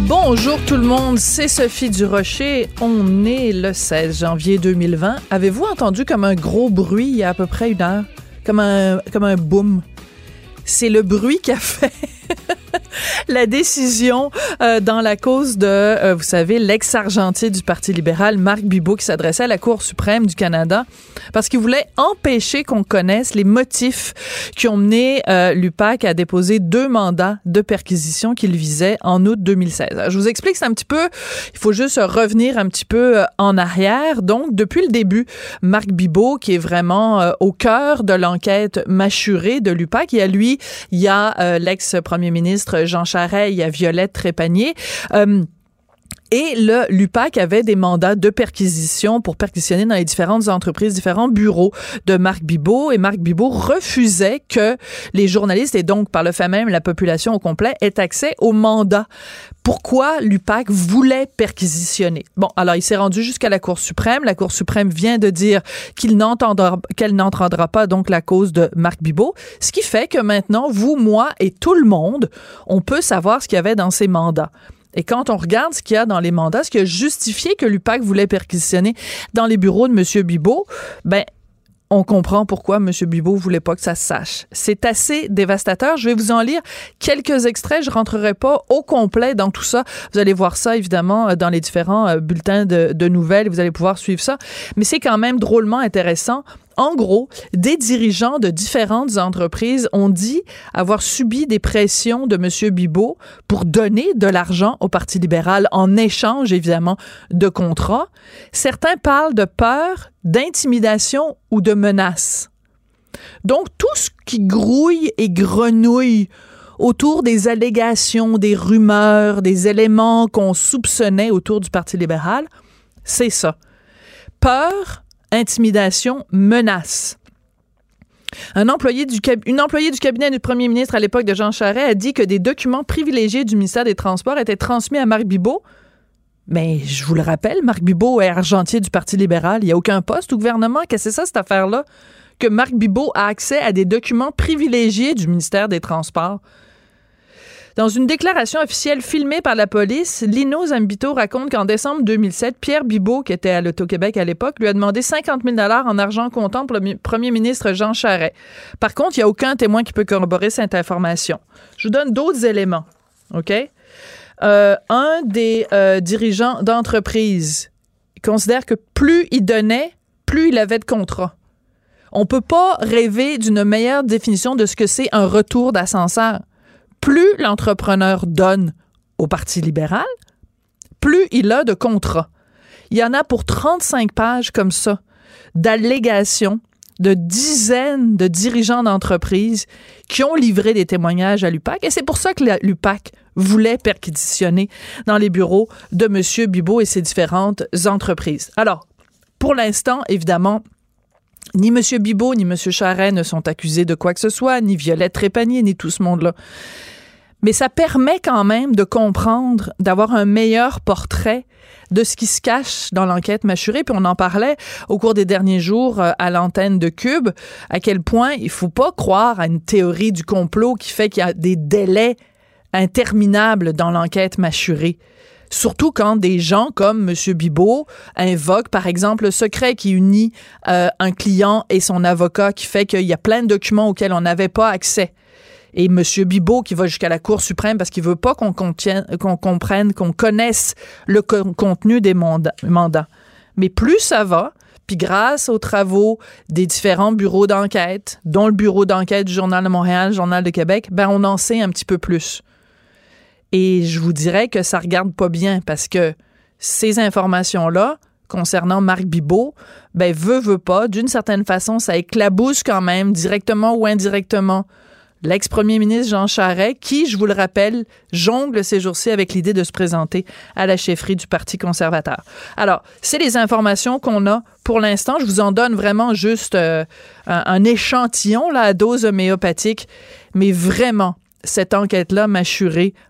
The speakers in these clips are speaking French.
Bonjour tout le monde, c'est Sophie Durocher. On est le 16 janvier 2020. Avez-vous entendu comme un gros bruit il y a à peu près une heure? Comme un, comme un boom. C'est le bruit qu'a fait la décision euh, dans la cause de, euh, vous savez, l'ex-argentier du Parti libéral, Marc Bibot, qui s'adressait à la Cour suprême du Canada parce qu'il voulait empêcher qu'on connaisse les motifs qui ont mené euh, l'UPAC à déposer deux mandats de perquisition qu'il visait en août 2016. je vous explique, c'est un petit peu, il faut juste revenir un petit peu en arrière. Donc, depuis le début, Marc Bibot, qui est vraiment au cœur de l'enquête mâchurée de l'UPAC, il y a lui, il y a l'ex-premier ministre Jean Charest, il y a Violette Trépanier. Euh, et le l'UPAC avait des mandats de perquisition pour perquisitionner dans les différentes entreprises, différents bureaux de Marc Bibot. Et Marc Bibot refusait que les journalistes, et donc par le fait même la population au complet, aient accès aux mandats. Pourquoi l'UPAC voulait perquisitionner? Bon, alors il s'est rendu jusqu'à la Cour suprême. La Cour suprême vient de dire qu'elle n'entendra pas donc la cause de Marc Bibot. Ce qui fait que maintenant, vous, moi et tout le monde, on peut savoir ce qu'il y avait dans ces mandats. Et quand on regarde ce qu'il y a dans les mandats, ce qui a justifié que l'UPAC voulait perquisitionner dans les bureaux de M. Bibot, ben, on comprend pourquoi M. Bibot voulait pas que ça se sache. C'est assez dévastateur. Je vais vous en lire quelques extraits. Je rentrerai pas au complet dans tout ça. Vous allez voir ça, évidemment, dans les différents euh, bulletins de, de nouvelles. Vous allez pouvoir suivre ça. Mais c'est quand même drôlement intéressant en gros, des dirigeants de différentes entreprises ont dit avoir subi des pressions de M. Bibot pour donner de l'argent au Parti libéral en échange, évidemment, de contrats. Certains parlent de peur, d'intimidation ou de menace. Donc, tout ce qui grouille et grenouille autour des allégations, des rumeurs, des éléments qu'on soupçonnait autour du Parti libéral, c'est ça. Peur, intimidation, menace. Un employé du, une employée du cabinet du premier ministre à l'époque de Jean Charest a dit que des documents privilégiés du ministère des Transports étaient transmis à Marc Bibot. Mais je vous le rappelle, Marc Bibot est argentier du Parti libéral. Il n'y a aucun poste au gouvernement. Qu'est-ce que c'est ça, cette affaire-là? Que Marc Bibot a accès à des documents privilégiés du ministère des Transports. Dans une déclaration officielle filmée par la police, Lino Zambito raconte qu'en décembre 2007, Pierre Bibot, qui était à l'Auto-Québec à l'époque, lui a demandé 50 000 en argent comptant pour le premier ministre Jean Charest. Par contre, il n'y a aucun témoin qui peut corroborer cette information. Je vous donne d'autres éléments. OK? Euh, un des euh, dirigeants d'entreprise considère que plus il donnait, plus il avait de contrats. On peut pas rêver d'une meilleure définition de ce que c'est un retour d'ascenseur plus l'entrepreneur donne au Parti libéral, plus il a de contrats. Il y en a pour 35 pages comme ça d'allégations de dizaines de dirigeants d'entreprises qui ont livré des témoignages à l'UPAC. Et c'est pour ça que l'UPAC voulait perquisitionner dans les bureaux de M. Bibot et ses différentes entreprises. Alors, pour l'instant, évidemment, ni M. Bibot ni M. Charret ne sont accusés de quoi que ce soit, ni Violette Trépanier, ni tout ce monde-là mais ça permet quand même de comprendre, d'avoir un meilleur portrait de ce qui se cache dans l'enquête mâchurée. Puis on en parlait au cours des derniers jours euh, à l'antenne de Cube, à quel point il faut pas croire à une théorie du complot qui fait qu'il y a des délais interminables dans l'enquête mâchurée. Surtout quand des gens comme M. Bibot invoquent, par exemple, le secret qui unit euh, un client et son avocat, qui fait qu'il y a plein de documents auxquels on n'avait pas accès et M. Bibot qui va jusqu'à la Cour suprême parce qu'il veut pas qu'on comprenne, qu'on connaisse le contenu des mandats. Mais plus ça va, puis grâce aux travaux des différents bureaux d'enquête, dont le bureau d'enquête du Journal de Montréal, Journal de Québec, ben on en sait un petit peu plus. Et je vous dirais que ça regarde pas bien parce que ces informations-là, concernant Marc Bibot, ben veut, veut pas, d'une certaine façon, ça éclabousse quand même, directement ou indirectement, l'ex-premier ministre Jean Charest, qui, je vous le rappelle, jongle ces jours-ci avec l'idée de se présenter à la chefferie du Parti conservateur. Alors, c'est les informations qu'on a pour l'instant, je vous en donne vraiment juste euh, un, échantillon là, à dose homéopathique, mais vraiment, cette enquête-là m'a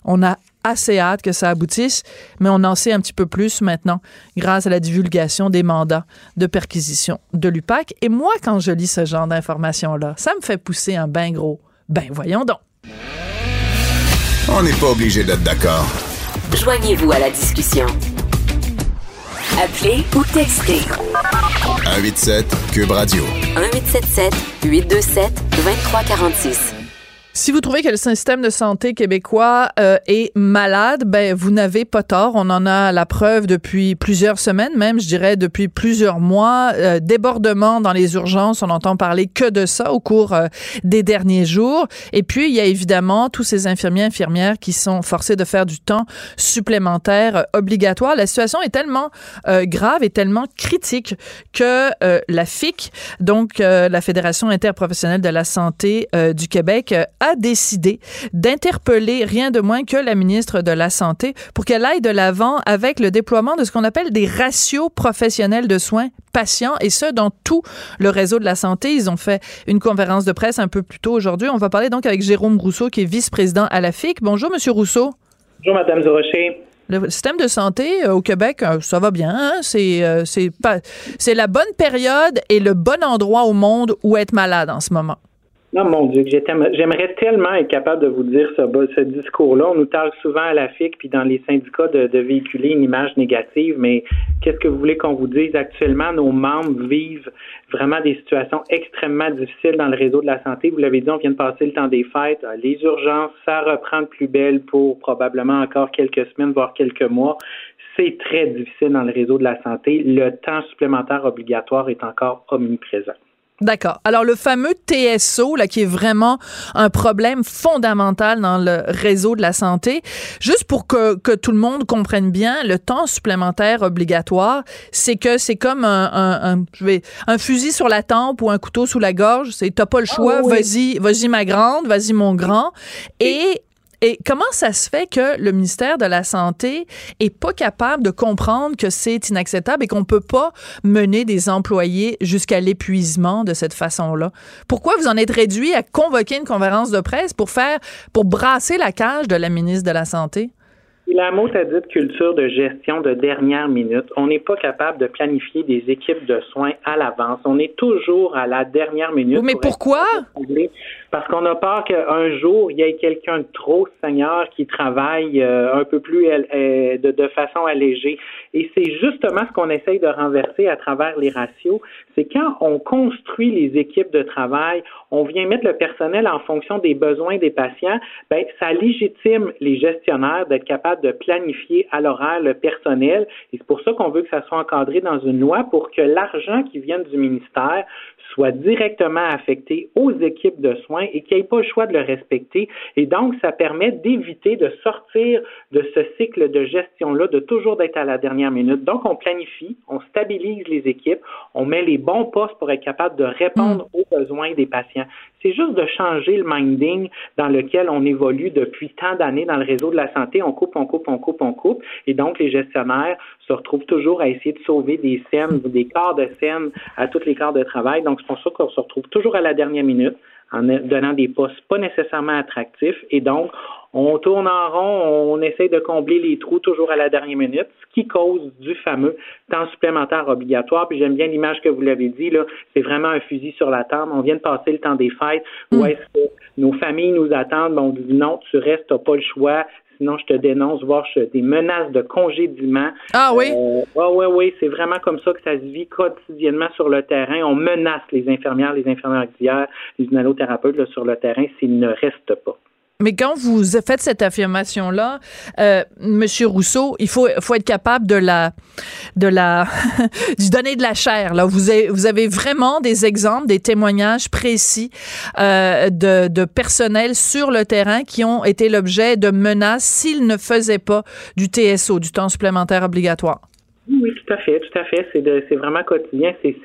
On a assez hâte que ça aboutisse, mais on en sait un petit peu plus maintenant grâce à la divulgation des mandats de perquisition de l'UPAC. Et moi, quand je lis ce genre d'informations-là, ça me fait pousser un bain gros. Ben voyons donc. On n'est pas obligé d'être d'accord. Joignez-vous à la discussion. Appelez ou textez. 187 Cube Radio. 1877 827 2346. Si vous trouvez que le système de santé québécois euh, est malade, ben vous n'avez pas tort. On en a la preuve depuis plusieurs semaines, même je dirais depuis plusieurs mois. Euh, débordement dans les urgences, on entend parler que de ça au cours euh, des derniers jours. Et puis il y a évidemment tous ces infirmiers infirmières qui sont forcés de faire du temps supplémentaire obligatoire. La situation est tellement grave et tellement critique que la FIC, donc la Fédération interprofessionnelle de la santé du Québec a décidé d'interpeller rien de moins que la ministre de la Santé pour qu'elle aille de l'avant avec le déploiement de ce qu'on appelle des ratios professionnels de soins patients et ce dans tout le réseau de la santé. Ils ont fait une conférence de presse un peu plus tôt aujourd'hui. On va parler donc avec Jérôme Rousseau qui est vice-président à la FIC. Bonjour monsieur Rousseau. Bonjour madame Zorocher. Le système de santé euh, au Québec, euh, ça va bien. Hein? C'est euh, c'est pas c'est la bonne période et le bon endroit au monde où être malade en ce moment. Non, mon Dieu, j'aimerais tellement être capable de vous dire ce, discours-là. On nous parle souvent à la FIC puis dans les syndicats de, de véhiculer une image négative, mais qu'est-ce que vous voulez qu'on vous dise? Actuellement, nos membres vivent vraiment des situations extrêmement difficiles dans le réseau de la santé. Vous l'avez dit, on vient de passer le temps des fêtes. Les urgences, ça reprend de plus belle pour probablement encore quelques semaines, voire quelques mois. C'est très difficile dans le réseau de la santé. Le temps supplémentaire obligatoire est encore omniprésent. D'accord. Alors le fameux TSO là qui est vraiment un problème fondamental dans le réseau de la santé, juste pour que, que tout le monde comprenne bien, le temps supplémentaire obligatoire, c'est que c'est comme un, un, je vais un fusil sur la tempe ou un couteau sous la gorge, c'est t'as pas le ah choix, vas-y, vas-y ma grande, vas-y mon grand. Et et comment ça se fait que le ministère de la Santé est pas capable de comprendre que c'est inacceptable et qu'on peut pas mener des employés jusqu'à l'épuisement de cette façon-là? Pourquoi vous en êtes réduit à convoquer une conférence de presse pour faire, pour brasser la cage de la ministre de la Santé? La mot a dit culture de gestion de dernière minute. On n'est pas capable de planifier des équipes de soins à l'avance. On est toujours à la dernière minute. mais pourquoi? Parce qu'on a peur qu'un jour, il y ait quelqu'un de trop, Seigneur, qui travaille euh, un peu plus euh, de, de, façon allégée. Et c'est justement ce qu'on essaye de renverser à travers les ratios. C'est quand on construit les équipes de travail, on vient mettre le personnel en fonction des besoins des patients, ben, ça légitime les gestionnaires d'être capables de planifier à l'horaire le personnel. Et c'est pour ça qu'on veut que ça soit encadré dans une loi pour que l'argent qui vient du ministère soit directement affecté aux équipes de soins et qu'il n'y ait pas le choix de le respecter. Et donc, ça permet d'éviter de sortir de ce cycle de gestion-là, de toujours d'être à la dernière minute. Donc, on planifie, on stabilise les équipes, on met les bons postes pour être capable de répondre mm. aux besoins des patients. C'est juste de changer le minding dans lequel on évolue depuis tant d'années dans le réseau de la santé. On coupe, on coupe, on coupe, on coupe. Et donc, les gestionnaires se retrouvent toujours à essayer de sauver des scènes des quarts de scène à tous les quarts de travail. Donc, c'est pour ça qu'on se retrouve toujours à la dernière minute en donnant des postes pas nécessairement attractifs. Et donc, on tourne en rond, on essaie de combler les trous toujours à la dernière minute, ce qui cause du fameux temps supplémentaire obligatoire. Puis j'aime bien l'image que vous l'avez dit, là, c'est vraiment un fusil sur la table. On vient de passer le temps des fêtes. Où mm. est-ce que nos familles nous attendent? on dit non, tu restes, t'as pas le choix. Sinon, je te dénonce, voire des menaces de congédiement. Ah oui? Euh, oui, oui, c'est vraiment comme ça que ça se vit quotidiennement sur le terrain. On menace les infirmières, les infirmières auxiliaires, les inhalothérapeutes sur le terrain s'ils ne restent pas. Mais quand vous faites cette affirmation-là, euh, Monsieur Rousseau, il faut, faut être capable de la, de la, du donner de la chair. Là, vous avez, vous avez vraiment des exemples, des témoignages précis euh, de, de personnel sur le terrain qui ont été l'objet de menaces s'ils ne faisaient pas du TSO, du temps supplémentaire obligatoire. Oui, tout à fait, tout à fait. C'est c'est vraiment quotidien. C'est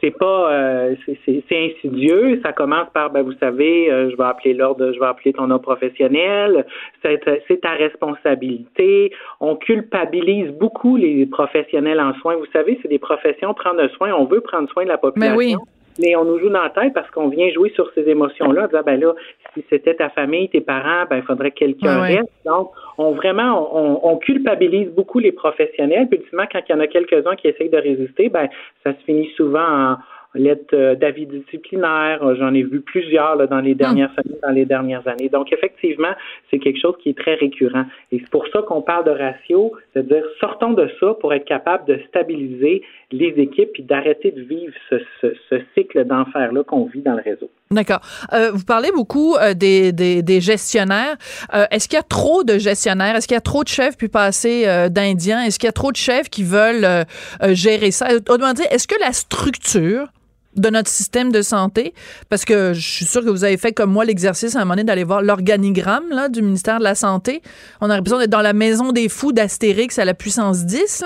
c'est pas euh, c'est insidieux. Ça commence par ben vous savez, euh, je vais appeler l'ordre, je vais appeler ton nom professionnel. C'est ta responsabilité. On culpabilise beaucoup les professionnels en soins. Vous savez, c'est des professions prendre soin. On veut prendre soin de la population. Mais oui mais on nous joue dans la tête parce qu'on vient jouer sur ces émotions-là, en ben là, si c'était ta famille, tes parents, ben il faudrait que quelqu'un reste. Donc, on vraiment, on, on, culpabilise beaucoup les professionnels. Puis, ultimement, quand il y en a quelques-uns qui essayent de résister, ben ça se finit souvent en lettre euh, d'avis disciplinaire. Euh, j'en ai vu plusieurs là, dans les dernières hmm. années, dans les dernières années. Donc, effectivement, c'est quelque chose qui est très récurrent. Et c'est pour ça qu'on parle de ratio, c'est-à-dire sortons de ça pour être capable de stabiliser les équipes et d'arrêter de vivre ce, ce, cycle d'enfer-là qu'on vit dans le réseau. D'accord. Euh, vous parlez beaucoup euh, des, des, des, gestionnaires. Euh, est-ce qu'il y a trop de gestionnaires? Est-ce qu'il y a trop de chefs puis pas assez d'Indiens? Est-ce qu'il y a trop de chefs qui veulent gérer ça? Autrement dit, est-ce que la structure de notre système de santé, parce que je suis sûre que vous avez fait comme moi l'exercice à un moment donné d'aller voir l'organigramme là, du ministère de la Santé. On a l'impression d'être dans la maison des fous d'Astérix à la puissance 10.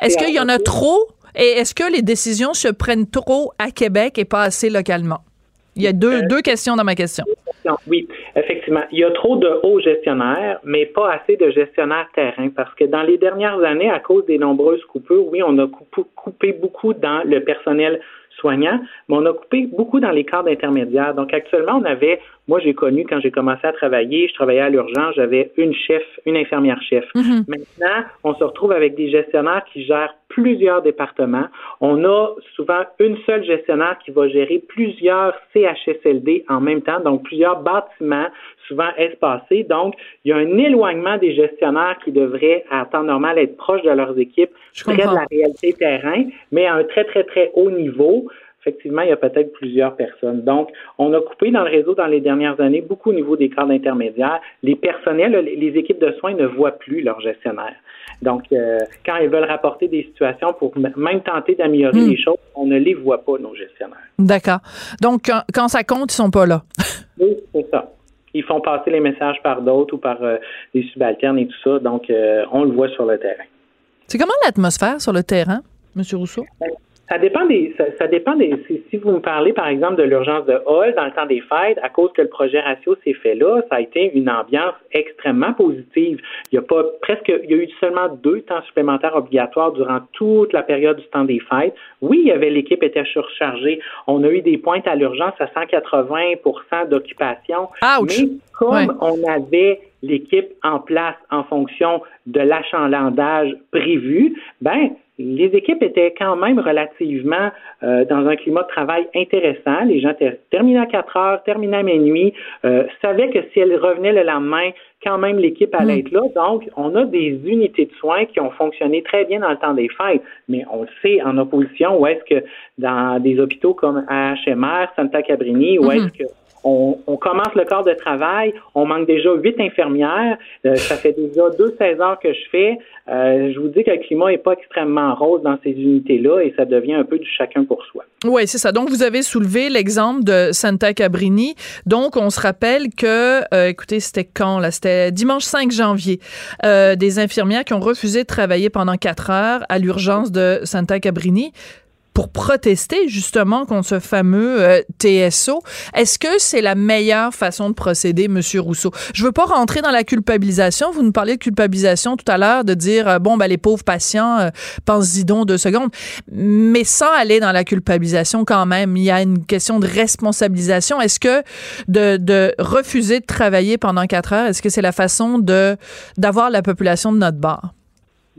Est-ce qu'il y en a trop? Et est-ce que les décisions se prennent trop à Québec et pas assez localement? Il y a deux, euh, deux questions dans ma question. Oui, effectivement. Il y a trop de hauts gestionnaires, mais pas assez de gestionnaires terrain, parce que dans les dernières années, à cause des nombreuses coupures, oui, on a coupé beaucoup dans le personnel soignants, mais on a coupé beaucoup dans les cadres intermédiaires. Donc actuellement, on avait, moi j'ai connu quand j'ai commencé à travailler, je travaillais à l'urgence, j'avais une chef, une infirmière chef. Mm-hmm. Maintenant, on se retrouve avec des gestionnaires qui gèrent plusieurs départements. On a souvent une seule gestionnaire qui va gérer plusieurs CHSLD en même temps, donc plusieurs bâtiments, souvent espacés. Donc, il y a un éloignement des gestionnaires qui devraient, à temps normal, être proches de leurs équipes, près de la réalité terrain, mais à un très, très, très haut niveau effectivement, il y a peut-être plusieurs personnes. Donc, on a coupé dans le réseau dans les dernières années beaucoup au niveau des cadres intermédiaires. Les personnels, les équipes de soins ne voient plus leurs gestionnaires. Donc, euh, quand ils veulent rapporter des situations pour même tenter d'améliorer hmm. les choses, on ne les voit pas, nos gestionnaires. D'accord. Donc, quand, ça compte, ils sont pas là. oui, c'est ça. Ils font passer les messages par d'autres ou par euh, des subalternes et tout ça. Donc, euh, on le voit sur le terrain. C'est comment l'atmosphère sur le terrain, M. Rousseau? Ça dépend des. Ça, dépend des. Si, vous me parlez, par exemple, de l'urgence de Hall dans le temps des fêtes, à cause que le projet ratio s'est fait là, ça a été une ambiance extrêmement positive. Il y a pas presque. Il y a eu seulement deux temps supplémentaires obligatoires durant toute la période du temps des fêtes. Oui, il y avait l'équipe était surchargée. On a eu des pointes à l'urgence à 180% d'occupation. Mais comme on avait l'équipe en place en fonction de l'achalandage prévu, ben les équipes étaient quand même relativement euh, dans un climat de travail intéressant. Les gens terminaient à 4 heures, terminaient à minuit, euh, savaient que si elles revenaient le lendemain, quand même l'équipe allait mm. être là. Donc, on a des unités de soins qui ont fonctionné très bien dans le temps des fêtes, mais on le sait en opposition où est-ce que dans des hôpitaux comme HMR, Santa Cabrini, où est-ce mm-hmm. que on, commence le corps de travail, on manque déjà huit infirmières, euh, ça fait déjà deux 16 heures que je fais. Euh, je vous dis que le climat n'est pas extrêmement rose dans ces unités-là et ça devient un peu du chacun pour soi. Oui, c'est ça. Donc, vous avez soulevé l'exemple de Santa Cabrini. Donc, on se rappelle que, euh, écoutez, c'était quand, là? C'était dimanche 5 janvier. des infirmières qui ont refusé de travailler pendant quatre heures à l'urgence de Santa Cabrini pour protester justement contre ce fameux euh, TSO. Est-ce que c'est la meilleure façon de procéder, Monsieur Rousseau? Je veux pas rentrer dans la culpabilisation. Vous nous parliez de culpabilisation tout à l'heure, de dire euh, bon ben les pauvres patients, euh, pensez-y donc deux secondes, mais sans aller dans la culpabilisation quand même, il y a une question de responsabilisation. Est-ce que de, de refuser de travailler pendant quatre heures, est-ce que c'est la façon de d'avoir la population de notre bord?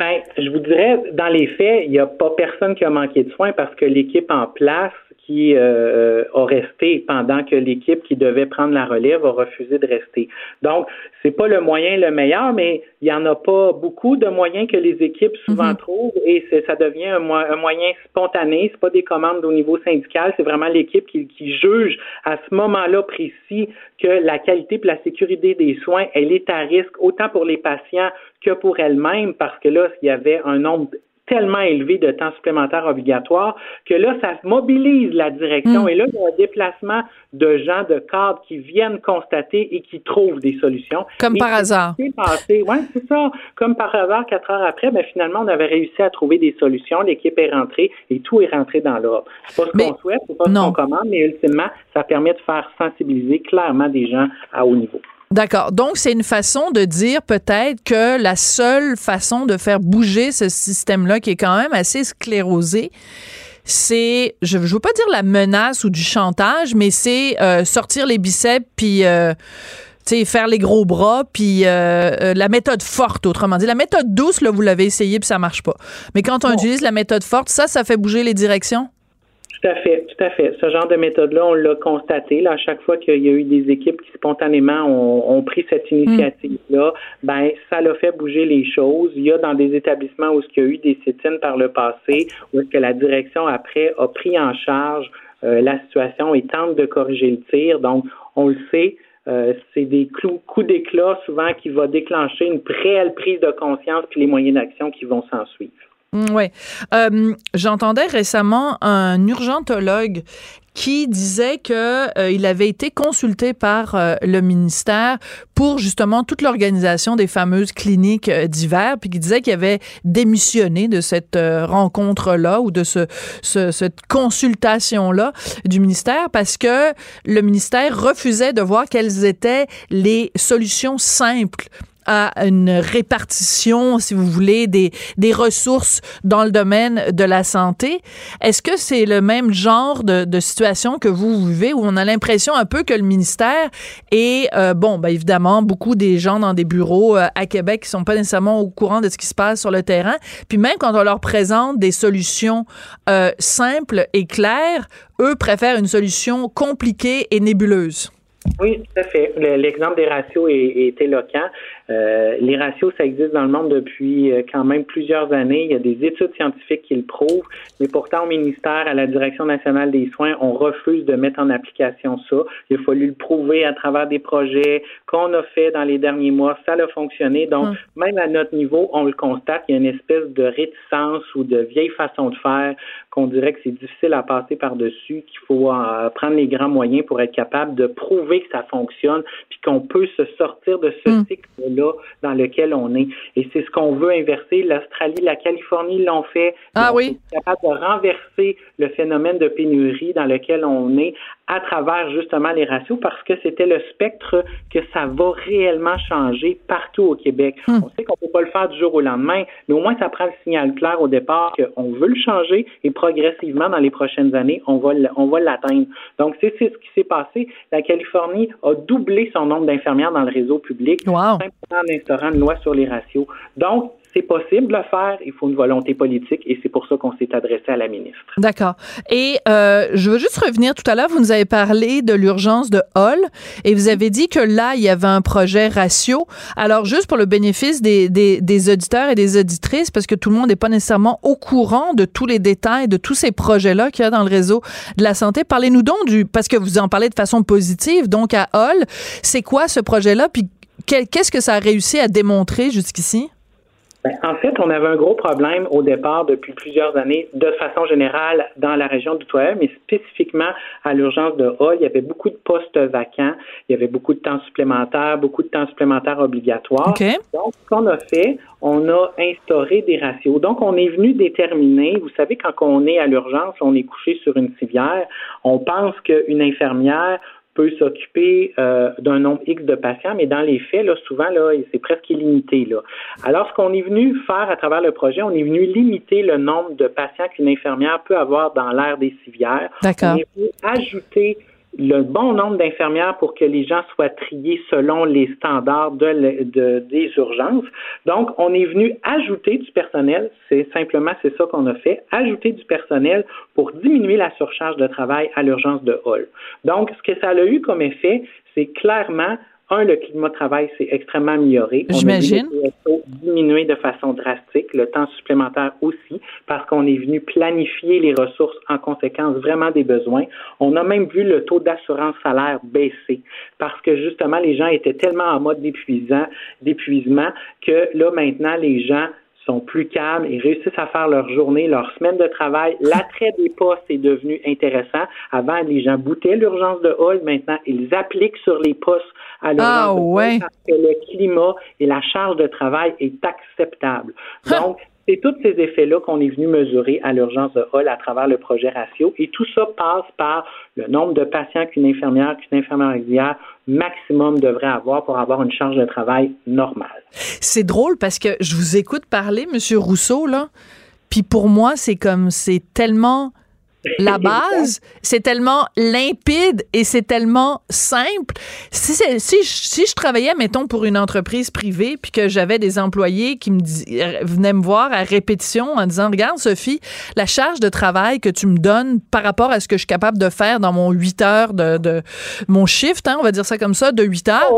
Ben, je vous dirais, dans les faits, il n'y a pas personne qui a manqué de soins parce que l'équipe en place qui euh, a resté pendant que l'équipe qui devait prendre la relève a refusé de rester. Donc, c'est pas le moyen le meilleur, mais il y en a pas beaucoup de moyens que les équipes souvent mhm. trouvent et ça devient un, moyen spontané. C'est pas des commandes au niveau syndical, c'est vraiment l'équipe qui, qui, juge à ce moment-là précis que la qualité et la sécurité des soins, elle est à risque autant pour les patients que pour elle-même parce que là, il y avait un nombre tellement élevé de temps supplémentaire obligatoire que là, ça mobilise la direction. Mm. Et là, il y a un déplacement de gens, de cadres qui viennent constater et qui trouvent des solutions. Comme par hasard. Oui, c'est ça. Comme par hasard, quatre heures après, ben, finalement, on avait réussi à trouver des solutions. L'équipe est rentrée et tout est rentré dans l'ordre. C'est pas ce qu'on souhaite, c'est pas ce qu'on commande, mais ultimement, ça permet de faire sensibiliser clairement des gens à haut niveau. D'accord. Donc, c'est une façon de dire peut-être que la seule façon de faire bouger ce système-là, qui est quand même assez sclérosé, c'est, je ne veux pas dire la menace ou du chantage, mais c'est euh, sortir les biceps puis euh, faire les gros bras, puis euh, la méthode forte, autrement dit. La méthode douce, là, vous l'avez essayé, puis ça marche pas. Mais quand on utilise la méthode forte, ça, ça fait bouger les directions? Tout à fait, tout à fait. Ce genre de méthode-là, on l'a constaté. Là, à chaque fois qu'il y a eu des équipes qui spontanément ont, pris cette initiative-là, ben ça l'a fait bouger les choses. Il y a dans des établissements où il y a eu des sit par le passé, où est-ce que la direction après a pris en charge euh, la situation et tente de corriger le tir. Donc, on le sait. Euh, c'est des coups d'éclat souvent qui va déclencher une réelle prise de conscience puis les moyens d'action qui vont s'en suivre. Mm, oui. Euh, j'entendais récemment un urgentologue qui disait que euh, avait été consulté par euh, le ministère pour justement toute l'organisation des fameuses cliniques d'hiver, puis qui disait qu'il avait démissionné de cette rencontre-là ou de ce, cette consultation-là du ministère parce que le ministère refusait de voir quelles étaient les solutions simples à une répartition, si vous voulez, des, des ressources dans le domaine de la santé. Est-ce que c'est le même genre de, situation que vous vivez où on a l'impression un peu que le ministère et euh, bon, ben évidemment, beaucoup des gens dans des bureaux euh, à Québec qui sont pas nécessairement au courant de ce qui se passe sur le terrain. Puis même quand on leur présente des solutions euh, simples et claires, eux préfèrent une solution compliquée et nébuleuse. Oui, tout à fait. L'exemple des ratios est, éloquent. Euh, les ratios, ça existe dans le monde depuis euh, quand même plusieurs années. Il y a des études scientifiques qui le prouvent, mais pourtant au ministère, à la Direction nationale des soins, on refuse de mettre en application ça. Il a fallu le prouver à travers des projets qu'on a fait dans les derniers mois. Ça a fonctionné. Donc, hum. même à notre niveau, on le constate, il y a une espèce de réticence ou de vieille façon de faire qu'on dirait que c'est difficile à passer par-dessus, qu'il faut euh, prendre les grands moyens pour être capable de prouver que ça fonctionne, puis qu'on peut se sortir de ce hum. cycle-là dans lequel on est. Et c'est ce qu'on veut inverser. L'Australie, la Californie l'ont fait. Ah oui. capable de renverser le phénomène de pénurie dans lequel on est à travers justement les ratios parce que c'était le spectre que ça va réellement changer partout au Québec. Hum. On sait qu'on peut pas le faire du jour au lendemain, mais au moins ça prend le signal clair au départ qu'on veut le changer et progressivement dans les prochaines années, on va on va l'atteindre. Donc c'est ce qui s'est passé. La Californie a doublé son nombre d'infirmières dans le réseau public wow. simplement en instaurant une loi sur les ratios. Donc c'est possible de le faire, il faut une volonté politique et c'est pour ça qu'on s'est adressé à la ministre. D'accord. Et euh, je veux juste revenir tout à l'heure, vous nous avez parlé de l'urgence de Hall et vous avez dit que là, il y avait un projet ratio. Alors, juste pour le bénéfice des, des, des auditeurs et des auditrices, parce que tout le monde n'est pas nécessairement au courant de tous les détails de tous ces projets-là qu'il y a dans le réseau de la santé, parlez-nous donc du, parce que vous en parlez de façon positive, donc à Hall, c'est quoi ce projet-là, puis qu'est-ce que ça a réussi à démontrer jusqu'ici? Ben, en fait, on avait un gros problème au départ depuis plusieurs années, de façon générale, dans la région d'Outre-mer, mais spécifiquement à l'urgence de Hall. Il y avait beaucoup de postes vacants, il y avait beaucoup de temps supplémentaire, beaucoup de temps supplémentaire obligatoire. Donc, ce qu'on a fait, on a instauré des ratios. Donc, on est venu déterminer, vous savez, quand on est à l'urgence, on est couché sur une civière, on pense qu'une infirmière peut s'occuper euh, d'un nombre X de patients, mais dans les faits, là, souvent, là, c'est presque illimité. Là. Alors, ce qu'on est venu faire à travers le projet, on est venu limiter le nombre de patients qu'une infirmière peut avoir dans l'aire des civières. D'accord. On est venu ajouter le bon nombre d'infirmières pour que les gens soient triés selon les standards de, des urgences. Donc, on est venu ajouter du personnel, c'est simplement c'est ça qu'on a fait, ajouter du personnel pour diminuer la surcharge de travail à l'urgence de Hall. Donc, ce que ça a eu comme effet, c'est clairement un, le climat de travail s'est extrêmement amélioré. J'imagine. On a diminué de façon drastique, le temps supplémentaire aussi, parce qu'on est venu planifier les ressources en conséquence vraiment des besoins. On a même vu le taux d'assurance salaire baisser, parce que justement, les gens étaient tellement en mode d'épuisement que là, maintenant, les gens sont plus calmes, ils réussissent à faire leur journée, leur semaine de travail. L'attrait des postes est devenu intéressant. Avant, les gens boutaient l'urgence de Hall. Maintenant, ils appliquent sur les postes à l'urgence Ah, de Hall ouais. parce que le climat et la charge de travail est acceptable. Donc, c'est tous ces effets-là qu'on est venu mesurer à l'urgence de Hall à travers le projet Ratio. Et tout ça passe par le nombre de patients qu'une infirmière, qu'une infirmière auxiliaire maximum devrait avoir pour avoir une charge de travail normale. C'est drôle parce que je vous écoute parler, Monsieur Rousseau, là. Puis pour moi, c'est comme, c'est tellement la base, c'est tellement limpide et c'est tellement simple. Si, je, si je travaillais, mettons, pour une entreprise privée, puis que j'avais des employés qui me dis- euh, venaient me voir à répétition en disant, regarde, Sophie, la charge de travail que tu me donnes par rapport à ce que je suis capable de faire dans mon 8 heures de, de mon shift, hein, on va dire ça comme ça, de 8 heures,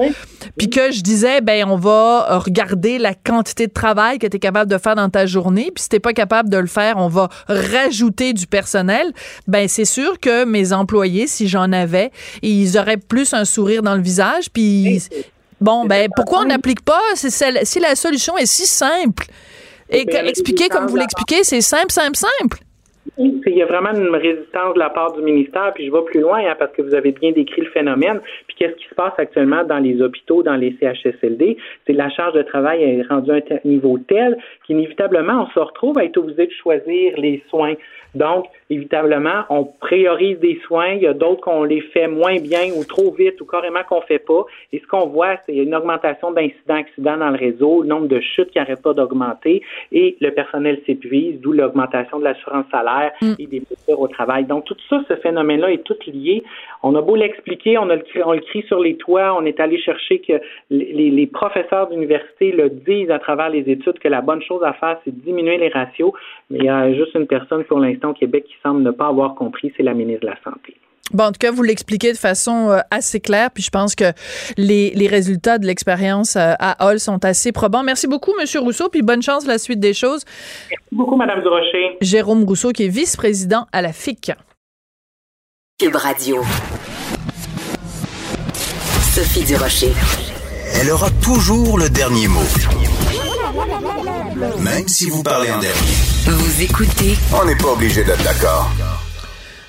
puis que je disais, ben, on va regarder la quantité de travail que tu es capable de faire dans ta journée, puis si t'es pas capable de le faire, on va rajouter du personnel. Ben, c'est sûr que mes employés, si j'en avais, ils auraient plus un sourire dans le visage, puis bon, ben, pourquoi on n'applique pas? Si, la solution est si simple? Et que- expliquer comme vous l'expliquez, c'est simple, simple, simple. Il y a vraiment une résistance de la part du ministère, puis je vais plus loin hein, parce que vous avez bien décrit le phénomène. Puis qu'est-ce qui se passe actuellement dans les hôpitaux, dans les CHSLD C'est la charge de travail est rendue à un niveau tel qu'inévitablement on se retrouve à être obligé de choisir les soins. Donc, évitablement, on priorise des soins. Il y a d'autres qu'on les fait moins bien ou trop vite ou carrément qu'on fait pas. Et ce qu'on voit, c'est une augmentation d'incidents, accidents dans le réseau, le nombre de chutes qui n'arrêtent pas d'augmenter et le personnel s'épuise, d'où l'augmentation de l'assurance salaire et des blessures au travail. Donc, tout ça, ce phénomène-là est tout lié. On a beau l'expliquer, on, a le, cri- on le crie sur les toits, on est allé chercher que les, les- les professeurs d'université le disent à travers les études que la bonne chose à faire, c'est de diminuer les ratios. Mais il y a juste une personne pour l'instant au Québec qui semble ne pas avoir compris, c'est la ministre de la Santé. Bon, en tout cas, vous l'expliquez de façon euh, assez claire, puis je pense que les, les résultats de l'expérience euh, à Hall sont assez probants. Merci beaucoup, Monsieur Rousseau, puis bonne chance la suite des choses. Merci beaucoup, Madame Durocher. Jérôme Rousseau, qui est vice-président à la FIC. Cube Radio. Sophie Durocher. Elle aura toujours le dernier mot. Même si vous parlez en dernier. Vous écoutez On n'est pas obligé d'être d'accord.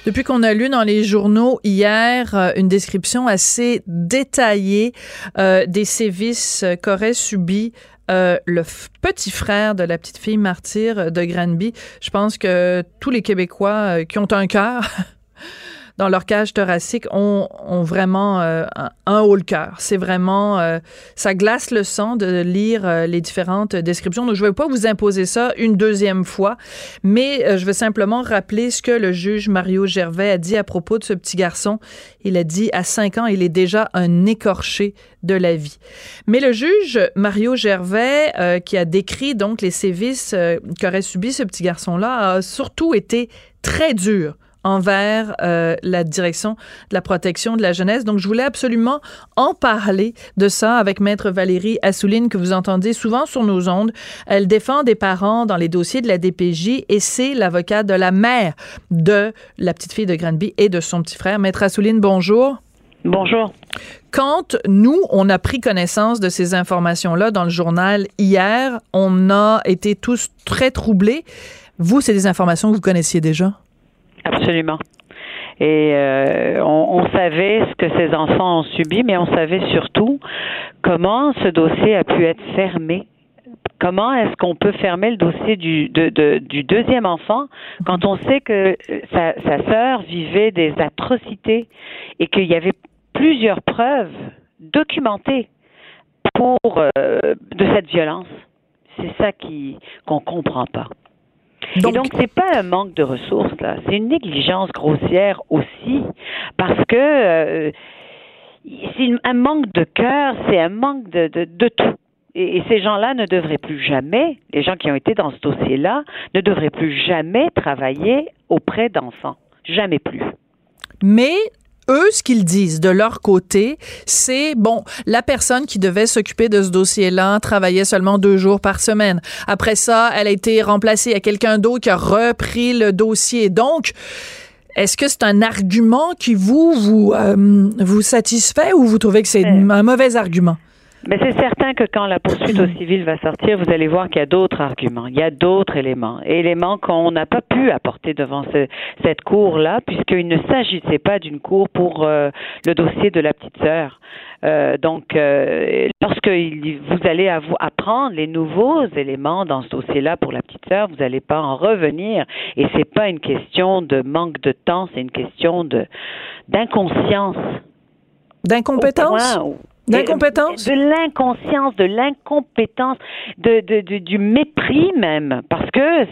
Depuis qu'on a lu dans les journaux hier euh, une description assez détaillée euh, des sévices qu'aurait subi euh, le petit frère de la petite fille martyre de Granby, je pense que tous les Québécois euh, qui ont un cœur dans leur cage thoracique ont, vraiment euh, un, haut le cœur. C'est vraiment, euh, ça glace le sang de lire euh, les différentes descriptions. Donc, je ne vais pas vous imposer ça une deuxième fois, mais je veux simplement rappeler ce que le juge Mario Gervais a dit à propos de ce petit garçon. Il a dit, à 5 ans, il est déjà un écorché de la vie. Mais le juge Mario Gervais, qui a décrit donc les sévices qu'aurait subi ce petit garçon-là, a surtout été très dur envers euh, la direction de la protection de la jeunesse. Donc, je voulais absolument en parler de ça avec Maître Valérie Assouline, que vous entendez souvent sur nos ondes. Elle défend des parents dans les dossiers de la DPJ et c'est l'avocat de la mère de la petite fille de Granby et de son petit frère. Maître Assouline, bonjour. Bonjour. Quand nous, on a pris connaissance de ces informations-là dans le journal hier, on a été tous très troublés. Vous, c'est des informations que vous connaissiez déjà? Absolument. Et euh, on, savait ce que ces enfants ont subi, mais on savait surtout comment ce dossier a pu être fermé. Comment est-ce qu'on peut fermer le dossier du, de, du deuxième enfant quand on sait que sa, sa sœur vivait des atrocités et qu'il y avait plusieurs preuves documentées pour euh, de cette violence? C'est ça qui qu'on comprend pas. Donc- Et donc, c'est pas un manque de ressources, là. C'est une négligence grossière aussi, parce que euh, c'est un manque de cœur, c'est un manque de, de, de tout. Et, et ces gens-là ne devraient plus jamais, les gens qui ont été dans ce dossier-là, ne devraient plus jamais travailler auprès d'enfants. Jamais plus. Mais eux, ce qu'ils disent de leur côté, c'est bon, la personne qui devait s'occuper de ce dossier-là travaillait seulement deux jours par semaine. Après ça, elle a été remplacée. A quelqu'un d'autre qui a repris le dossier. Donc, est-ce que c'est un argument qui vous vous euh, vous satisfait ou vous trouvez que c'est Euh. un mauvais argument? Mais c'est certain que quand la poursuite au civil va sortir, vous allez voir qu'il y a d'autres arguments, il y a d'autres éléments, éléments qu'on n'a pas pu apporter devant ce, cette cour-là, puisqu'il ne s'agissait pas d'une cour pour euh, le dossier de la petite sœur. Euh, donc, euh, lorsque vous allez apprendre les nouveaux éléments dans ce dossier-là pour la petite sœur, vous n'allez pas en revenir. Et c'est pas une question de manque de temps, c'est une question de d'inconscience. D'incompétence? D'incompétence? De l'inconscience, de l'incompétence, de, de, du mépris même, parce que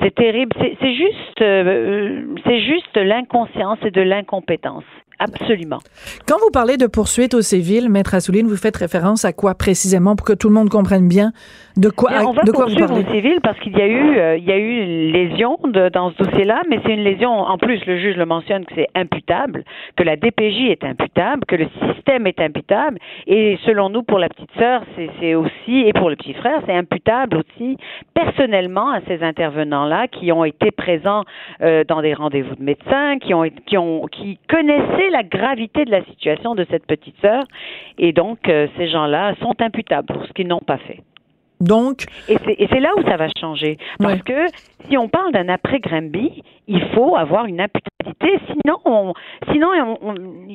c'est terrible. C'est juste, euh, c'est juste l'inconscience et de l'incompétence. Absolument. Quand vous parlez de poursuite au civil, Maître Assouline, vous faites référence à quoi précisément pour que tout le monde comprenne bien de quoi, on va de quoi vous parlez? au civil parce qu'il y a eu, euh, il y a eu lésion de, dans ce dossier-là, mais c'est une lésion. En plus, le juge le mentionne que c'est imputable, que la DPJ est imputable, que le système est imputable, et selon nous, pour la petite sœur, c'est aussi et pour le petit frère, c'est imputable aussi personnellement à ces intervenants-là qui ont été présents euh, dans des rendez-vous de médecins, qui ont, qui connaissaient la gravité de la situation de cette petite sœur, et donc euh, ces gens-là sont imputables pour ce qu'ils n'ont pas fait. Donc. Et c'est là où ça va changer. Parce que si on parle d'un après Granby, il faut avoir une imputabilité. Sinon, sinon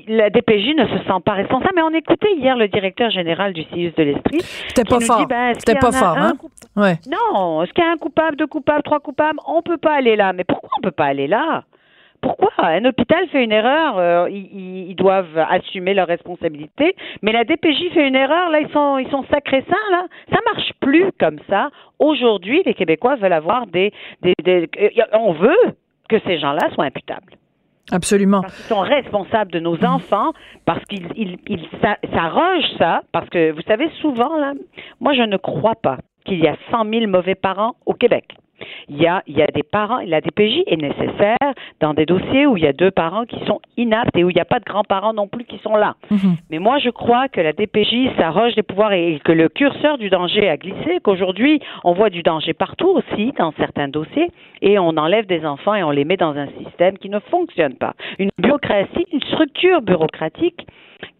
la DPJ ne se sent pas responsable. Mais on écoutait hier le directeur général du CIUS de l'Esprit. C'était pas fort. Ben, C'était pas fort, hein? Ouais. Non. Est-ce qu'il y a un coupable, deux coupables, trois coupables? On peut pas aller là. Mais pourquoi on peut pas aller là? Pourquoi un hôpital fait une erreur, euh, ils, doivent assumer leur responsabilité. Mais la DPJ fait une erreur, là ils sont ils sont sacrés saints là. Ça marche plus comme ça. Aujourd'hui, les Québécois veulent avoir des, des, des euh, on veut que ces gens-là soient imputables. Absolument. Parce qu'ils sont responsables de nos enfants, parce qu'ils ils, ils, s'arrogent ça, parce que vous savez souvent là, moi je ne crois pas qu'il y a 100 000 mauvais parents au Québec. Il y a, il y a des parents, la DPJ est nécessaire dans des dossiers où il y a deux parents qui sont inaptes et où il n'y a pas de grands-parents non plus qui sont là. Mhm. Mais moi, je crois que la DPJ s'arroge des pouvoirs et que le curseur du danger a glissé, qu'aujourd'hui, on voit du danger partout aussi dans certains dossiers et on enlève des enfants et on les met dans un système qui ne fonctionne pas. Une bureaucratie, une structure bureaucratique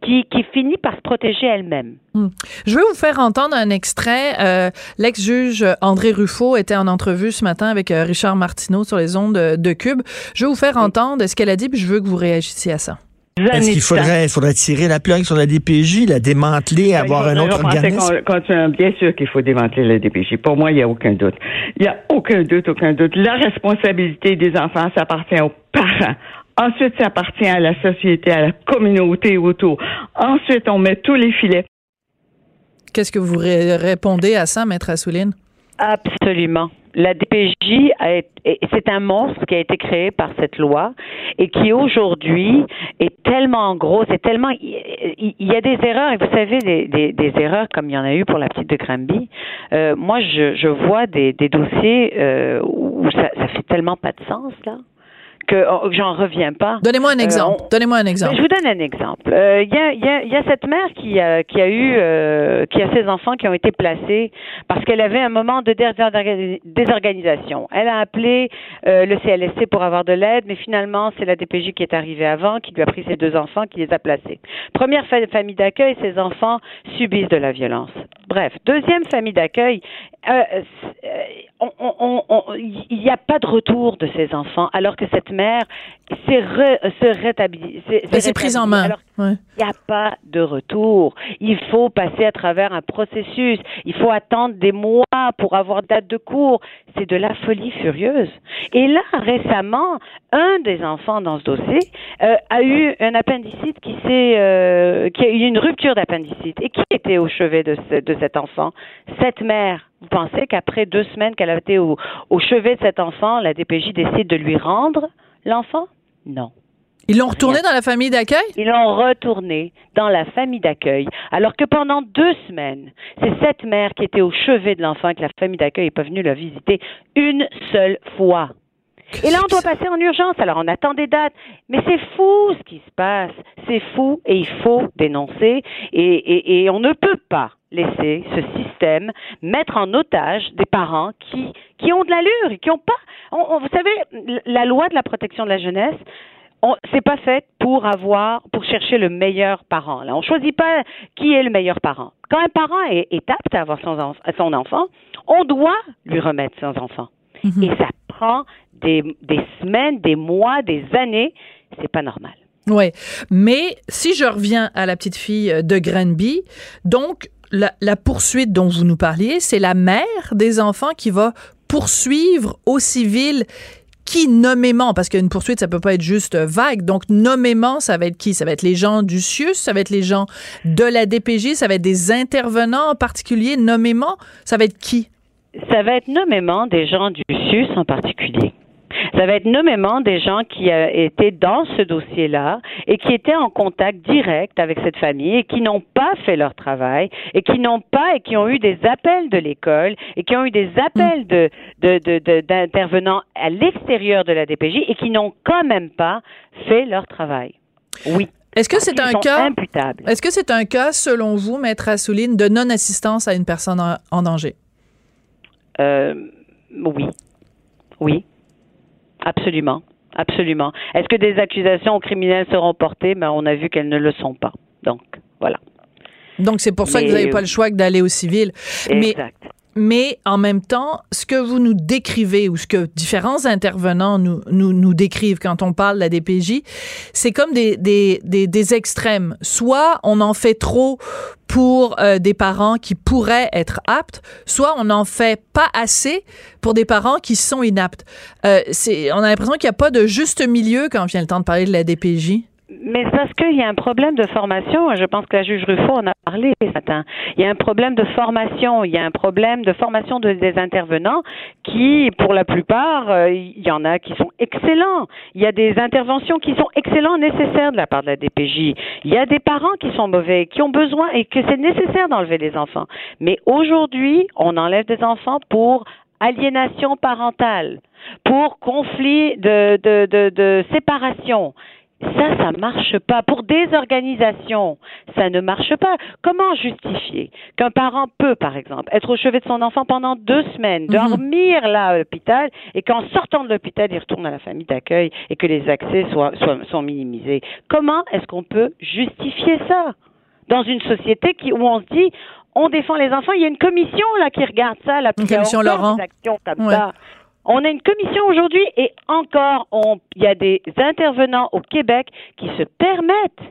qui, qui finit par se protéger elle-même. Hmm. Je veux vous faire entendre un extrait. Euh, l'ex-juge André Ruffo était en entrevue ce matin avec euh, Richard Martineau sur les ondes de, Cube. Je veux vous faire entendre ce qu'elle a dit, puis je veux que vous réagissiez à ça. Est-ce qu'il faudrait, faudrait tirer la plug sur la DPJ, la démanteler, ben, avoir un autre organisme? bien sûr qu'il faut démanteler la DPJ. Pour moi, il n'y a aucun doute. Il n'y a aucun doute, aucun doute. La responsabilité des enfants, ça appartient aux parents. Ensuite, ça appartient à la société, à la communauté autour. Ensuite, on met tous les filets. Qu'est-ce que vous répondez à ça, Maître Assouline? Absolument. La DPJ, c'est un monstre qui a été créé par cette loi et qui aujourd'hui est tellement gros, c'est tellement, il y, a des erreurs et vous savez des, des, erreurs comme il y en a eu pour la petite de Granby. Euh, moi, je, je vois des, des dossiers euh, où ça, ça fait tellement pas de sens là que oh, j'en reviens pas. Donnez-moi un euh, exemple. Donnez-moi un exemple. Je vous donne un exemple. Euh, il y, a, y, a, y, a, cette mère qui a, qui a eu, euh, qui a ses enfants qui ont été placés parce qu'elle avait un moment de désorganisation. Elle a appelé le CLSC pour avoir de l'aide, mais finalement c'est la DPJ qui est arrivée avant, qui lui a pris ses deux enfants, qui les a placés. Première famille d'accueil, ses enfants subissent de la violence. Bref, deuxième famille d'accueil, il n'y a pas de retour de ces enfants, alors que cette mère s'est se rétablit. C'est prise en main. Il n'y a pas de retour. Il faut passer à travers un processus. Il faut attendre des mois pour avoir date de cours. C'est de la folie furieuse. Et là, récemment, un des enfants dans ce dossier euh, a eu un appendicite qui s'est, euh, qui a eu une rupture d'appendicite. Et qui était au chevet de, de cet enfant? Cette mère. Vous pensez qu'après deux semaines qu'elle a été au, au chevet de cet enfant, la DPJ décide de lui rendre l'enfant? Non. Ils l'ont retourné dans la famille d'accueil? Ils l'ont retourné dans la famille d'accueil. Alors que pendant deux semaines, c'est cette mère qui était au chevet de l'enfant que la famille d'accueil n'est pas venue la visiter une seule fois. Et là, on doit passer en urgence. Alors, on attend des dates. Mais c'est fou ce qui se passe. C'est fou et il faut dénoncer. Et, et, on ne peut pas laisser ce système mettre en otage des parents qui, qui ont de l'allure et qui n'ont pas. vous savez, la loi de la protection de la jeunesse, c'est pas fait pour avoir, pour chercher le meilleur parent. Là, on choisit pas qui est le meilleur parent. Quand un parent est, apte à avoir son, son, enfant, on doit lui remettre son enfant. Mhm. Et ça des, semaines, des mois, des années. C'est pas normal. Oui, mais si je reviens à la petite fille de Granby, donc la, la, poursuite dont vous nous parliez, c'est la mère des enfants qui va poursuivre au civil qui nommément, parce qu'une poursuite, ça peut pas être juste vague. Donc, nommément, ça va être qui? Ça va être les gens du CIUS, ça va être les gens de la DPJ, ça va être des intervenants en particulier, nommément. Ça va être qui? Ça va être nommément des gens du CIUS en particulier. Ça va être nommément des gens qui euh, étaient dans ce dossier-là et qui étaient en contact direct avec cette famille et qui n'ont pas fait leur travail et qui n'ont pas et qui ont eu des appels de l'école et qui ont eu des appels de, d'intervenants à l'extérieur de la DPJ et qui n'ont quand même pas fait leur travail. Oui. Est-ce que c'est un cas Est-ce que c'est un cas, selon vous, maître Assouline, de non-assistance à une personne en, danger? Euh, Oui. Oui. Absolument. Absolument. Est-ce que des accusations criminelles seront portées? Ben, on a vu qu'elles ne le sont pas. Donc, voilà. Donc, c'est pour ça que vous n'avez pas le choix d'aller au civil. Exact mais en même temps, ce que vous nous décrivez ou ce que différents intervenants nous, nous, nous décrivent quand on parle de la DPJ, c'est comme des, des, des, extrêmes. Soit on en fait trop pour euh, des parents qui pourraient être aptes, soit on n'en fait pas assez pour des parents qui sont inaptes. Euh, on a l'impression qu'il n'y a pas de juste milieu quand vient le temps de parler de la DPJ. Mais parce qu'il y a un problème de formation. Je pense que la juge Ruffo en a parlé ce matin. Il y a un problème de formation. Il y a un problème de formation de, des intervenants qui, pour la plupart, euh, il y en a qui sont excellents. Il y a des interventions qui sont excellentes, nécessaires de la part de la DPJ. Il y a des parents qui sont mauvais, qui ont besoin et que c'est nécessaire d'enlever des enfants. Mais aujourd'hui, on enlève des enfants pour aliénation parentale, pour conflit de, de, de, de séparation. Ça, ça marche pas. Pour des organisations, ça ne marche pas. Comment justifier qu'un parent peut, par exemple, être au chevet de son enfant pendant deux semaines, mhm. dormir là à l'hôpital, et qu'en sortant de l'hôpital, il retourne à la famille d'accueil et que les accès soient, soient sont minimisés? Comment est-ce qu'on peut justifier ça? Dans une société qui, où on se dit on défend les enfants. Il y a une commission là qui regarde ça, la commission Laurent. Des actions comme ça. On a une commission aujourd'hui et encore, il y a des intervenants au Québec qui se permettent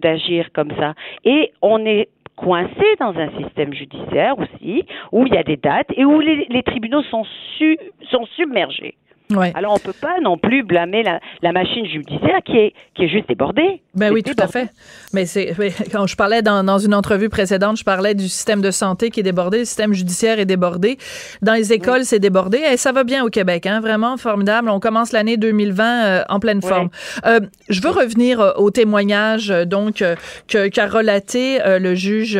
d'agir comme ça. Et on est coincé dans un système judiciaire aussi, où il y a des dates et où les, tribunaux sont submergés. Alors, on peut pas non plus blâmer la, la, machine judiciaire qui est, qui est juste débordée. Ben oui, tout à fait. Mais c'est quand je parlais dans, dans, une entrevue précédente, je parlais du système de santé qui est débordé, le système judiciaire est débordé. Dans les écoles, c'est débordé. Et ça va bien au Québec, hein, vraiment formidable. On commence l'année 2020 euh, en pleine forme. Euh, je veux revenir euh, au témoignage donc que qu'a relaté le juge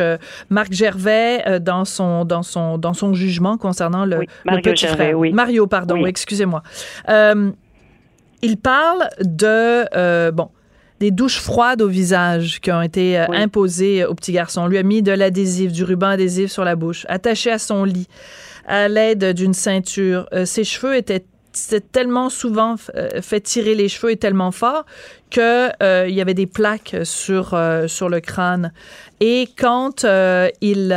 Marc Gervais dans son dans son dans son jugement concernant le, le petit frère. Mario, pardon, excusez-moi. Euh, il parle de euh, bon des douches froides au visage qui ont été euh, imposées au petit garçon. On lui a mis de l'adhésif, du ruban adhésif sur la bouche, attaché à son lit à l'aide d'une ceinture. ses cheveux étaient tellement souvent fait tirer les cheveux et tellement fort que il y avait des plaques sur sur le crâne. Et quand il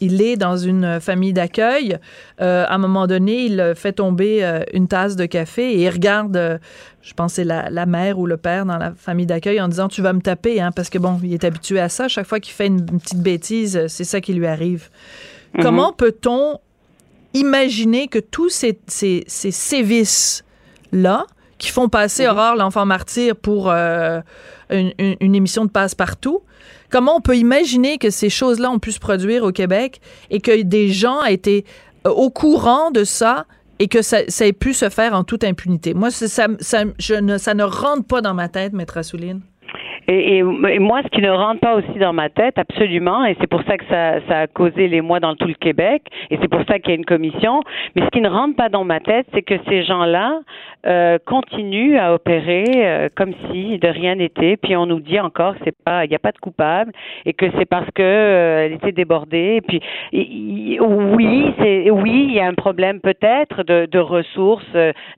il est dans une famille d'accueil. Euh, à un moment donné, il fait tomber euh, une tasse de café et il regarde, euh, je pense c'est la, mère ou le père dans la famille d'accueil en disant tu vas me taper, hein, parce que bon, il est habitué à ça. Chaque fois qu'il fait une, petite bêtise, c'est ça qui lui arrive. Mhm. Comment peut-on imaginer que tous ces, ces, sévices là qui font passer mhm. Aurore l'enfant martyr pour une, une, émission de passe-partout, Comment on peut imaginer que ces choses-là ont pu se produire au Québec et que des gens aient été euh, au courant de ça et que ça, ait pu se faire en toute impunité? Moi, ça, ne, ça ne rentre pas dans ma tête, Maître Assouline. Et, moi, ce qui ne rentre pas aussi dans ma tête, absolument, et c'est pour ça que ça, ça a causé les mois dans tout le Québec, et c'est pour ça qu'il y a une commission, mais ce qui ne rentre pas dans ma tête, c'est que ces gens-là euh, continuent à opérer euh, comme si de rien n'était, puis on nous dit encore que n'y a pas de coupable, et que c'est parce que euh, était débordée, et puis oui, c'est oui, il y a un problème peut-être de, de ressources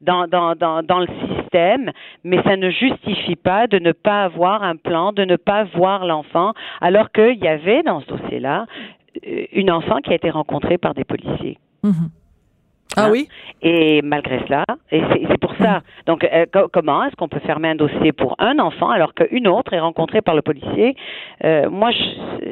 dans, dans, dans, dans le système, mais ça ne justifie pas de ne pas avoir un plan, de ne pas voir l'enfant, alors qu'il y avait dans ce dossier-là euh, une enfant qui a été rencontrée par des policiers. Mhm. Ah Hein? oui? Et malgré cela, et c'est c'est pour ça. Donc, euh, co- comment est-ce qu'on peut fermer un dossier pour un enfant alors qu'une autre est rencontrée par le policier? Euh, Moi, je,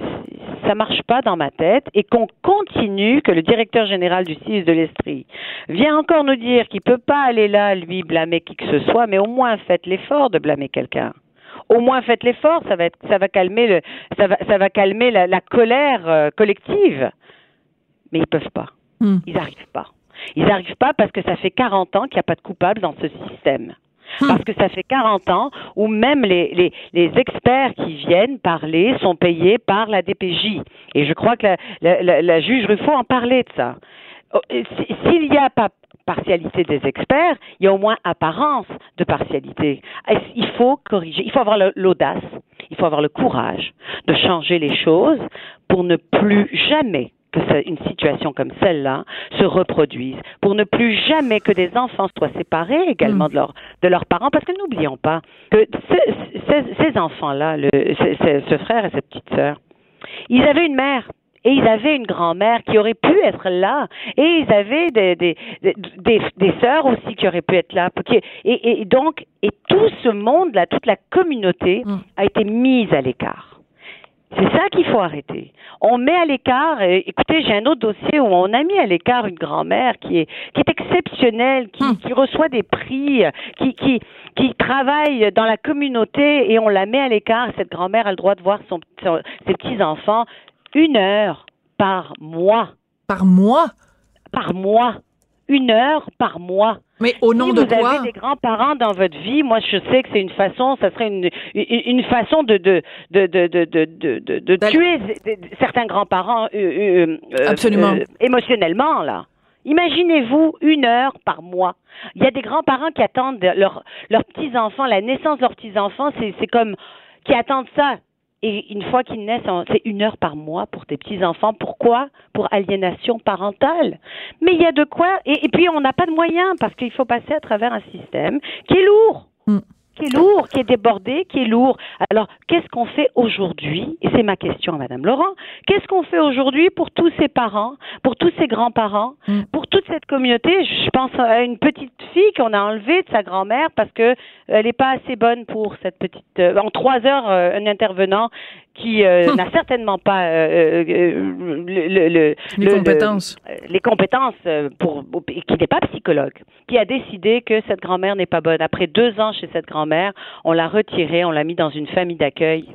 ça marche pas dans ma tête. Et qu'on continue, que le directeur général du CIS de l'Estrie vient encore nous dire qu'il peut pas aller là, lui, blâmer qui que ce soit, mais au moins faites l'effort de blâmer quelqu'un. Au moins faites l'effort, ça va être, ça va calmer le, ça va, ça va calmer la, la colère euh, collective. Mais ils peuvent pas. Hmm. Ils n'arrivent pas. Ils n'arrivent pas parce que ça fait 40 ans qu'il n'y a pas de coupable dans ce système. Hmm. Parce que ça fait 40 ans où même les, les, les experts qui viennent parler sont payés par la DPJ. Et je crois que la, la, la, la juge Ruffo en parlait de ça. Oh, S'il n'y a pas partialité des experts, il y a au moins apparence de partialité. Il faut corriger, il faut avoir l'audace, il faut avoir le courage de changer les choses pour ne plus jamais que une situation comme celle-là se reproduise, pour ne plus jamais que des enfants soient séparés également de, leur, de leurs parents, parce que n'oublions pas que ce- ces, ces enfants-là, ce frère et cette petite sœur, ils avaient une mère. Et ils avaient une grand-mère qui aurait pu être là. Et ils avaient des, des, des, des, des sœurs aussi qui auraient pu être là. Et, et donc, et tout ce monde-là, toute la communauté Mm. a été mise à l'écart. C'est ça qu'il faut arrêter. On met à l'écart, écoutez, j'ai un autre dossier où on a mis à l'écart une grand-mère qui est, qui est exceptionnelle, qui, Hmm. qui reçoit des prix, qui, qui, qui travaille dans la communauté et on la met à l'écart. Cette grand-mère a le droit de voir son, son- ses petits-enfants une heure par mois. Par mois? Par mois. Une heure par mois. Mais au nom si de vous quoi? avez des grands-parents dans votre vie, moi je sais que c'est une façon, ça serait une, une, une façon de de de de de de, tuer certains grands-parents euh, euh, euh, Absolument. euh, émotionnellement là. Imaginez-vous une heure par mois. Il y a des grands-parents qui attendent de- leurs leurs petits-enfants, la naissance de leurs petits-enfants, c'est comme qui attendent ça. Et une fois qu'ils naissent, c'est une heure par mois pour tes petits-enfants. Pourquoi? Pour aliénation parentale. Mais il y a de quoi. Et, et puis, on n'a pas de moyens parce qu'il faut passer à travers un système qui est lourd. Mm. Qui est lourd, qui est débordé, qui est lourd. Alors, qu'est-ce qu'on fait aujourd'hui Et c'est ma question à Madame Laurent. Qu'est-ce qu'on fait aujourd'hui pour tous ces parents, pour tous ces grands-parents, Mm. pour toute cette communauté? Je pense à une petite fille qu'on a enlevée de sa grand-mère parce que elle n'est pas assez bonne pour cette petite. euh, en trois heures, euh, un intervenant qui euh, Hum. n'a certainement pas euh, euh, le, le- le- Les le- compétences. le- euh, les compétences pour qui n'est pas psychologue, qui a décidé que cette grand-mère n'est pas bonne. Après deux ans chez cette grand-mère, on l'a retirée, on l'a mis dans une famille d'accueil.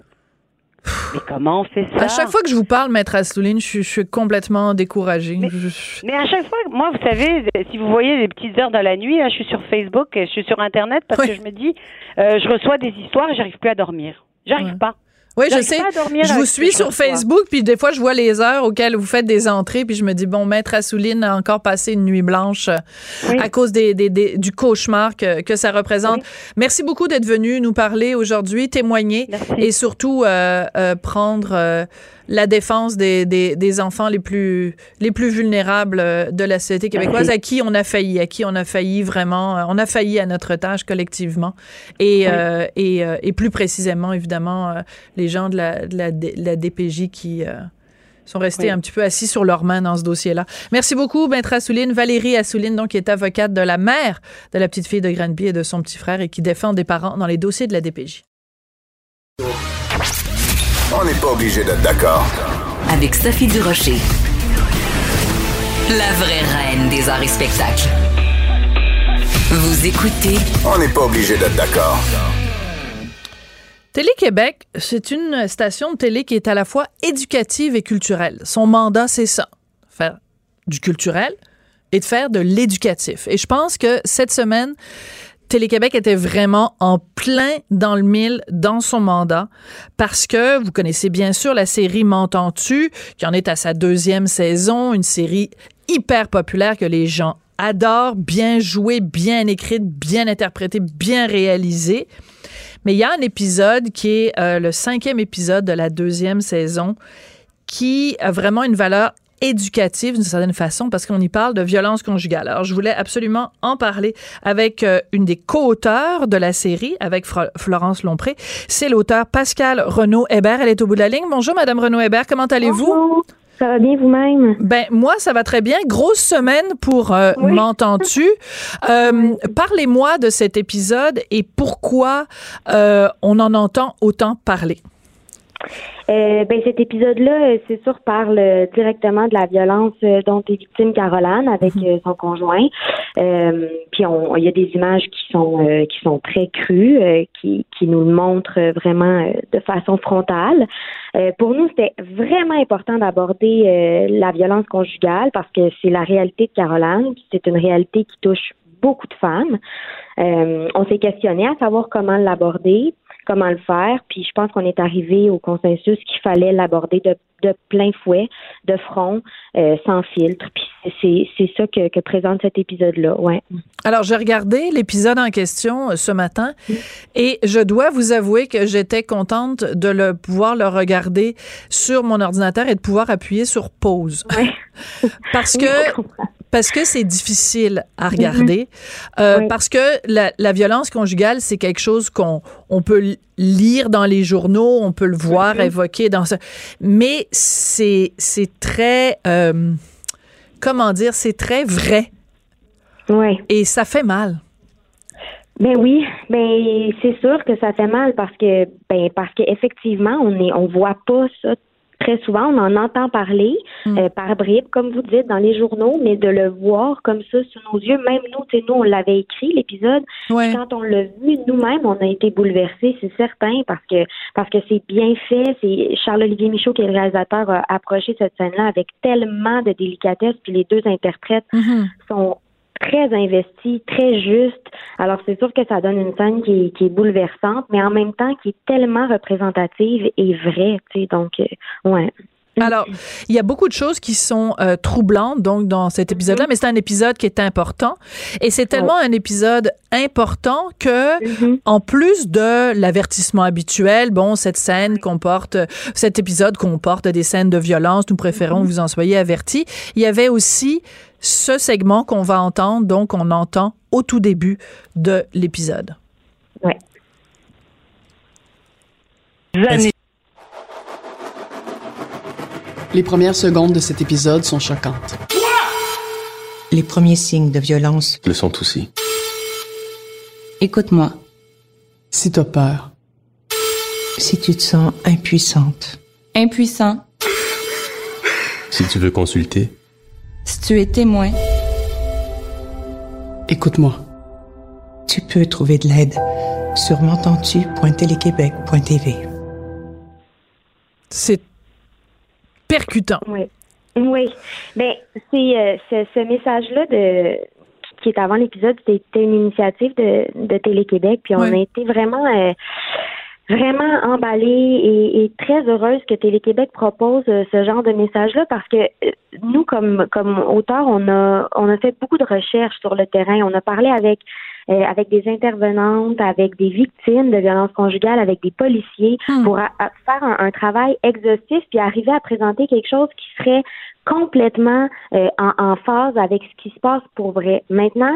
Mais comment on fait ça? À chaque fois que je vous parle, maître Assouline, je, suis- je suis complètement découragée. Mais- Je- Mais à chaque fois, moi, vous savez, si vous voyez les petites heures dans la nuit, là, je suis sur Facebook, je suis sur Internet parce Oui. que je me dis, euh, je reçois des histoires et j'arrive plus à dormir. J'arrive Ouais. pas. Oui, je sais. Je vous suis sur. Facebook, puis des fois, je vois les heures auxquelles vous faites des entrées, puis je me dis, bon, maître Assouline a encore passé une nuit blanche euh, Oui. à cause des, des- des- du cauchemar que, que ça représente. Oui. Merci beaucoup d'être venu nous parler aujourd'hui, témoigner Merci. et surtout euh, euh, prendre euh, la défense des, des, des enfants les plus, les plus vulnérables euh, de la société québécoise, Merci. à qui on a failli, à qui on a failli vraiment, euh, on a failli à notre tâche collectivement. Et, Oui. euh, et, et plus précisément, évidemment, les gens de la, de la, de la DPJ qui euh, sont restés Oui. un petit peu assis sur leurs mains dans ce dossier-là. Merci beaucoup, Maître Assouline. Valérie Assouline, donc, qui est avocate de la mère de la petite fille de Granby et de son petit frère et qui défend des parents dans les dossiers de la DPJ. On n'est pas obligé d'être d'accord. Avec Sophie Durocher. La vraie reine des arts et spectacles. Vous écoutez On n'est pas obligé d'être d'accord. Télé-Québec, c'est une station de télé qui est à la fois éducative et culturelle. Son mandat, c'est ça, faire du culturel et de faire de l'éducatif. Et je pense que cette semaine, Télé-Québec était vraiment en plein dans le mille dans son mandat parce que vous connaissez bien sûr la série M'entends-tu, qui en est à sa deuxième saison, une série hyper populaire que les gens adorent, bien jouée, bien écrite, bien interprétée, bien réalisée. Mais il y a un épisode qui est euh, le cinquième épisode de la deuxième saison qui a vraiment une valeur éducative d'une certaine façon parce qu'on y parle de violence conjugale. Alors, je voulais absolument en parler avec euh, une des co-auteurs de la série, avec Florence Lompré. C'est l'auteur Pascal Renaud-Hébert. Elle est au bout de la ligne. Bonjour, Madame Renaud-Hébert. Comment allez-vous? Ça va bien vous-même? Ben moi, ça va très bien. Grosse semaine pour euh, M'entends-tu? Euh, parlez-moi de cet épisode et pourquoi euh, on en entend autant parler. Euh, ben cet épisode-là, euh, c'est sûr, parle euh, directement de la violence dont est victime Caroline avec mhm. son conjoint. puis il y a des images qui sont qui sont très crues, qui, qui nous le montrent vraiment de façon frontale. pour nous, c'était vraiment important d'aborder la violence conjugale parce que c'est la réalité de Caroline. C'est une réalité qui touche beaucoup de femmes. on s'est questionné à savoir comment l'aborder comment le faire. Puis je pense qu'on est arrivé au consensus qu'il fallait l'aborder de, de, plein fouet, de front, euh, sans filtre. Puis c'est ça que, que, présente cet épisode-là. Ouais. Alors j'ai regardé l'épisode en question euh, ce matin et je dois vous avouer que j'étais contente de le pouvoir le regarder sur mon ordinateur et de pouvoir appuyer sur pause. Ouais. Parce que parce que c'est difficile à regarder, mhm. euh, parce que la, la, violence conjugale, c'est quelque chose qu'on on peut lire dans les journaux, on peut le voir mhm. évoqué dans ce... Mais c'est c'est très... Euh, comment dire? C'est très vrai. Oui. Et ça fait mal. Ben oui, ben c'est sûr que ça fait mal parce que ben parce qu'effectivement on est on voit pas ça très souvent, on en entend parler mm. euh, par bribes, comme vous dites, dans les journaux, mais de le voir comme ça sous nos yeux, même nous, tu nous, on l'avait écrit, l'épisode. Quand on l'a vu nous-mêmes, on a été bouleversés, c'est certain, parce que parce que c'est bien fait. C'est Charles-Olivier Michaud, qui est le réalisateur, a approché cette scène-là avec tellement de délicatesse, puis les deux interprètes mm-hmm. sont très investi, très juste. Alors c'est sûr que ça donne une scène qui est, bouleversante, mais en même temps qui est tellement représentative et vraie. Tu sais, donc euh, ouais. Alors, il y a beaucoup de choses qui sont euh, troublantes donc dans cet épisode-là, mm-hmm. mais c'est un épisode qui est important et c'est tellement un épisode important que mm-hmm. en plus de l'avertissement habituel, bon, cette scène comporte cet épisode comporte des scènes de violence, nous préférons que mm-hmm. vous en soyez avertis. Il y avait aussi ce segment qu'on va entendre, donc on entend au tout début de l'épisode. Oui. Les premières secondes de cet épisode sont choquantes. Les premiers signes de violence le sont aussi. Écoute-moi. Si as peur. Si tu te sens impuissante. Impuissant. Si tu veux consulter. Si tu es témoin. Écoute-moi. Tu peux trouver de l'aide sur m'entends-tu.téléquébec.tv. C'est percutant. Oui. Oui. Ben, c'est euh, ce, message-là de qui est avant l'épisode, c'était une initiative de, de Télé-Québec, puis on a été vraiment euh, vraiment emballée et, très heureuse que Télé-Québec propose euh, ce genre de message-là parce que euh, nous, comme, comme auteurs, on a, on a fait beaucoup de recherches sur le terrain. On a parlé avec, euh, avec des intervenantes, avec des victimes de violences conjugales, avec des policiers hmm. pour faire un, travail exhaustif puis arriver à présenter quelque chose qui serait complètement en, en phase avec ce qui se passe pour vrai. Maintenant,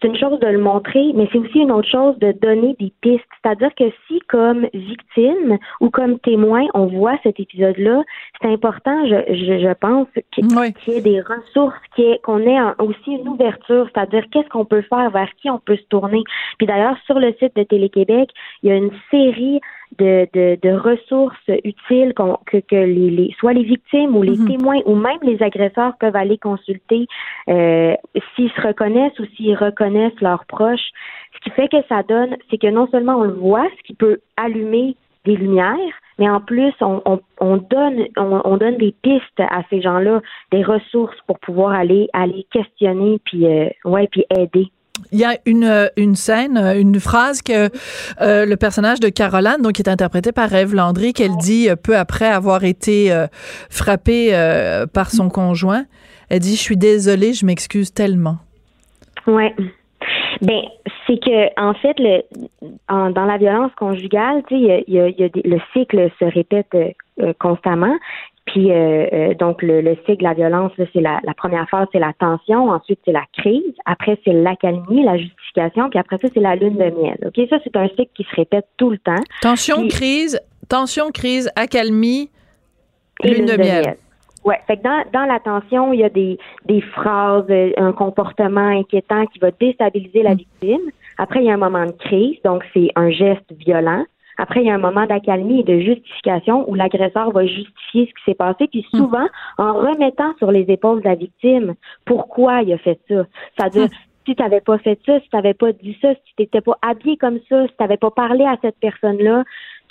c'est une chose de le montrer, mais c'est aussi une autre chose de donner des pistes. C'est-à-dire que si, comme victime ou comme témoin, on voit cet épisode-là, c'est important, je, je, je pense, qu'il y ait des ressources, qu'on ait aussi une ouverture, c'est-à-dire qu'est-ce qu'on peut faire, vers qui on peut se tourner. Puis d'ailleurs, sur le site de Télé-Québec, il y a une série de, de, de ressources utiles que, que les, les, soit les victimes ou les mhm. témoins ou même les agresseurs peuvent aller consulter euh, s'ils se reconnaissent ou s'ils reconnaissent leurs proches. Ce qui fait que ça donne, c'est que non seulement on le voit, ce qui peut allumer des lumières, mais en plus, on, on, on donne on, on, donne des pistes à ces gens-là, des ressources pour pouvoir aller aller questionner puis euh, ouais puis aider. Il y a une, euh, une scène, euh, une phrase que euh, le personnage de Caroline, donc qui est interprété par Eve Landry, qu'elle dit peu après avoir été frappée par son conjoint. Elle dit Je suis désolée, je m'excuse tellement. Ouais. Ben, c'est que en fait, le, dans la violence conjugale, tu sais, il y a, y a le cycle se répète constamment. Puis euh, euh, donc le, le cycle de la violence, c'est la, la, première phase, c'est la tension, ensuite c'est la crise, après c'est l'accalmie, la justification, puis après ça c'est la lune de miel. Ok, ça c'est un cycle qui se répète tout le temps. Tension, crise, tension, crise, accalmie, lune, de, miel. Ouais, fait que dans, dans la tension, il y a des, des phrases, euh, un comportement inquiétant qui va déstabiliser la mm. victime. Après, il y a un moment de crise, donc c'est un geste violent. Après, il y a un moment d'accalmie et de justification où l'agresseur va justifier ce qui s'est passé, puis hmm. souvent en remettant sur les épaules de la victime pourquoi il a fait ça. C'est-à-dire, hmm. si tu n'avais pas fait ça, si tu n'avais pas dit ça, si tu n'étais pas habillé comme ça, si tu n'avais pas parlé à cette personne-là,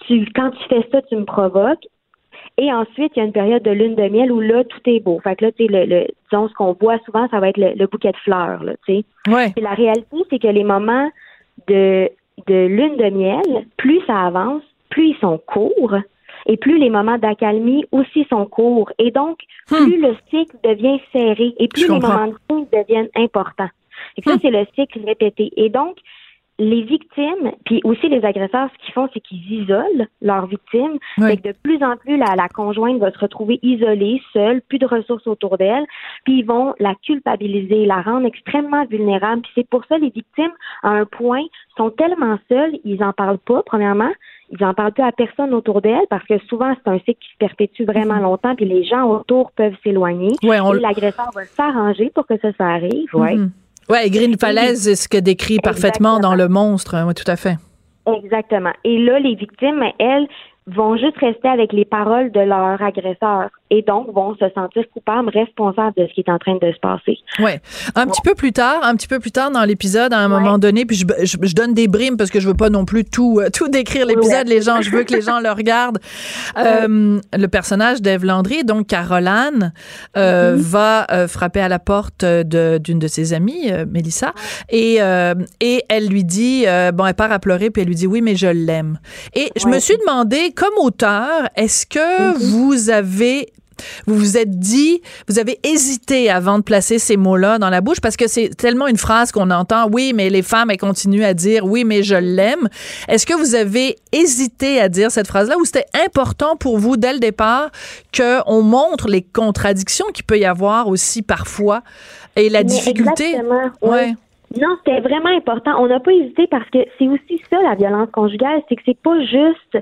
tu, quand tu fais ça, tu me provoques. Et ensuite, il y a une période de lune de miel où là, tout est beau. Fait que là, tu le, le, disons, ce qu'on voit souvent, ça va être le, bouquet de fleurs, là, tu sais. Ouais. Et la réalité, c'est que les moments de de lune de miel, plus ça avance, plus ils sont courts et plus les moments d'accalmie aussi sont courts. Et donc, hmm. plus le cycle devient serré et plus les moments de deviennent importants. Et ça, hmm. c'est le cycle répété. Et donc, les victimes, puis aussi les agresseurs, ce qu'ils font, c'est qu'ils isolent leurs victimes. Oui. que de plus en plus, la, la, conjointe va se retrouver isolée, seule, plus de ressources autour d'elle, puis ils vont la culpabiliser, la rendre extrêmement vulnérable. Puis c'est pour ça les victimes, à un point, sont tellement seules, ils en parlent pas, premièrement, ils en parlent plus à personne autour d'elle parce que souvent c'est un cycle qui se perpétue vraiment mhm. longtemps puis les gens autour peuvent s'éloigner ouais, et l'agresseur va s'arranger pour que ça, ça arrive. Ouais. Mhm. Oui, Green Falaise, c'est ce que décrit parfaitement dans Le Monstre. Oui, tout à fait. Exactement. Et là, les victimes, elles, vont juste rester avec les paroles de leur agresseur et donc vont se sentir coupables, responsables de ce qui est en train de se passer. Ouais. Un petit peu plus tard, un petit peu plus tard dans l'épisode, à un moment donné, puis je, je, donne des brimes parce que je veux pas non plus tout euh, tout décrire l'épisode. Les gens, je veux que les gens le regardent. Euh, le personnage d'Ève Landry, donc Caroline, euh, mm-hmm. va euh, frapper à la porte d'une de, ses amies, Mélissa, et et elle lui dit, bon, elle part à pleurer puis elle lui dit oui, mais je l'aime. Et je me suis demandé, comme auteur, est-ce que mm-hmm. vous avez vous vous êtes dit, vous avez hésité avant de placer ces mots-là dans la bouche parce que c'est tellement une phrase qu'on entend, oui, mais les femmes, elles continuent à dire, oui, mais je l'aime. Est-ce que vous avez hésité à dire cette phrase-là ou c'était important pour vous dès le départ qu'on montre les contradictions qu'il peut y avoir aussi parfois et la difficulté? Exactement. Ouais. Non, c'était vraiment important. On n'a pas hésité parce que c'est aussi ça la violence conjugale, c'est que c'est pas juste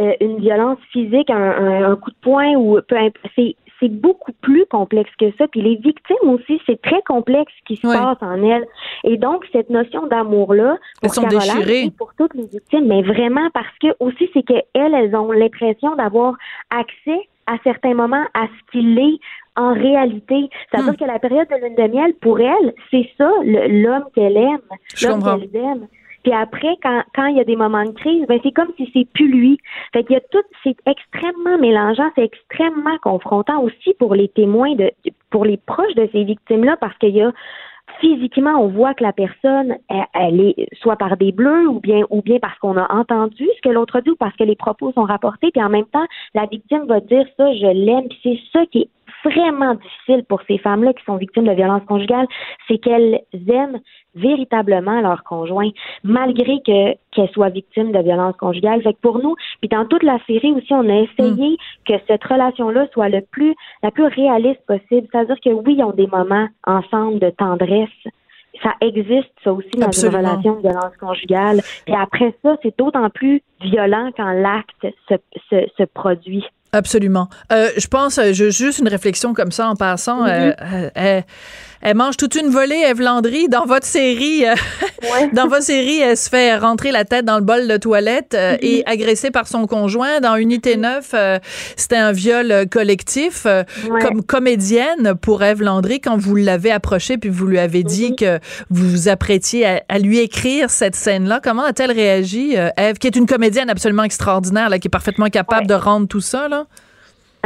euh, une violence physique, un, un, coup de poing ou peu c'est c'est beaucoup plus complexe que ça. Puis les victimes aussi, c'est très complexe ce qui se passe en elles. Et donc cette notion d'amour là pour Caroline, pour toutes les victimes, mais vraiment parce que aussi c'est que elles, elles ont l'impression d'avoir accès à certains moments à ce qu'il est en réalité. C'est-à-dire hmm. que la période de lune de miel, pour elle, c'est ça, l'homme qu'elle aime, l'homme qu'elle aime. Puis après, quand, quand il y a des moments de crise, ben c'est comme si c'est plus lui. Fait qu'il y a tout, c'est extrêmement mélangeant, c'est extrêmement confrontant aussi pour les témoins de, pour les proches de ces victimes-là, parce qu'il y a physiquement, on voit que la personne, elle, est soit par des bleus ou bien ou bien parce qu'on a entendu ce que l'autre dit ou parce que les propos sont rapportés, puis en même temps, la victime va dire ça, je l'aime, puis c'est ça qui est vraiment difficile pour ces femmes-là qui sont victimes de violences conjugales, c'est qu'elles aiment véritablement leur conjoint, malgré que qu'elles soient victimes de violences conjugales. Fait que pour nous, puis dans toute la série aussi, on a essayé mm. que cette relation-là soit le plus la plus réaliste possible. C'est-à-dire que oui, ils ont des moments ensemble de tendresse, ça existe, ça aussi, dans une relation de violence conjugale. Et après ça, c'est d'autant plus violent quand l'acte se, se, se, produit. Absolument. Euh, je pense, euh, juste une réflexion comme ça en passant. Mm-hmm. euh, euh elle mange toute une volée, Eve Landry. Dans votre série, euh, dans votre série, elle se fait rentrer la tête dans le bol de toilette euh, mm-hmm. et agressée par son conjoint. Dans Unité 9, euh, c'était un viol collectif. Comme comédienne pour Eve Landry, quand vous l'avez approchée puis vous lui avez dit mm-hmm. que vous vous apprêtiez à, lui écrire cette scène-là, comment a-t-elle réagi, Eve, qui est une comédienne absolument extraordinaire, là, qui est parfaitement capable de rendre tout ça, là?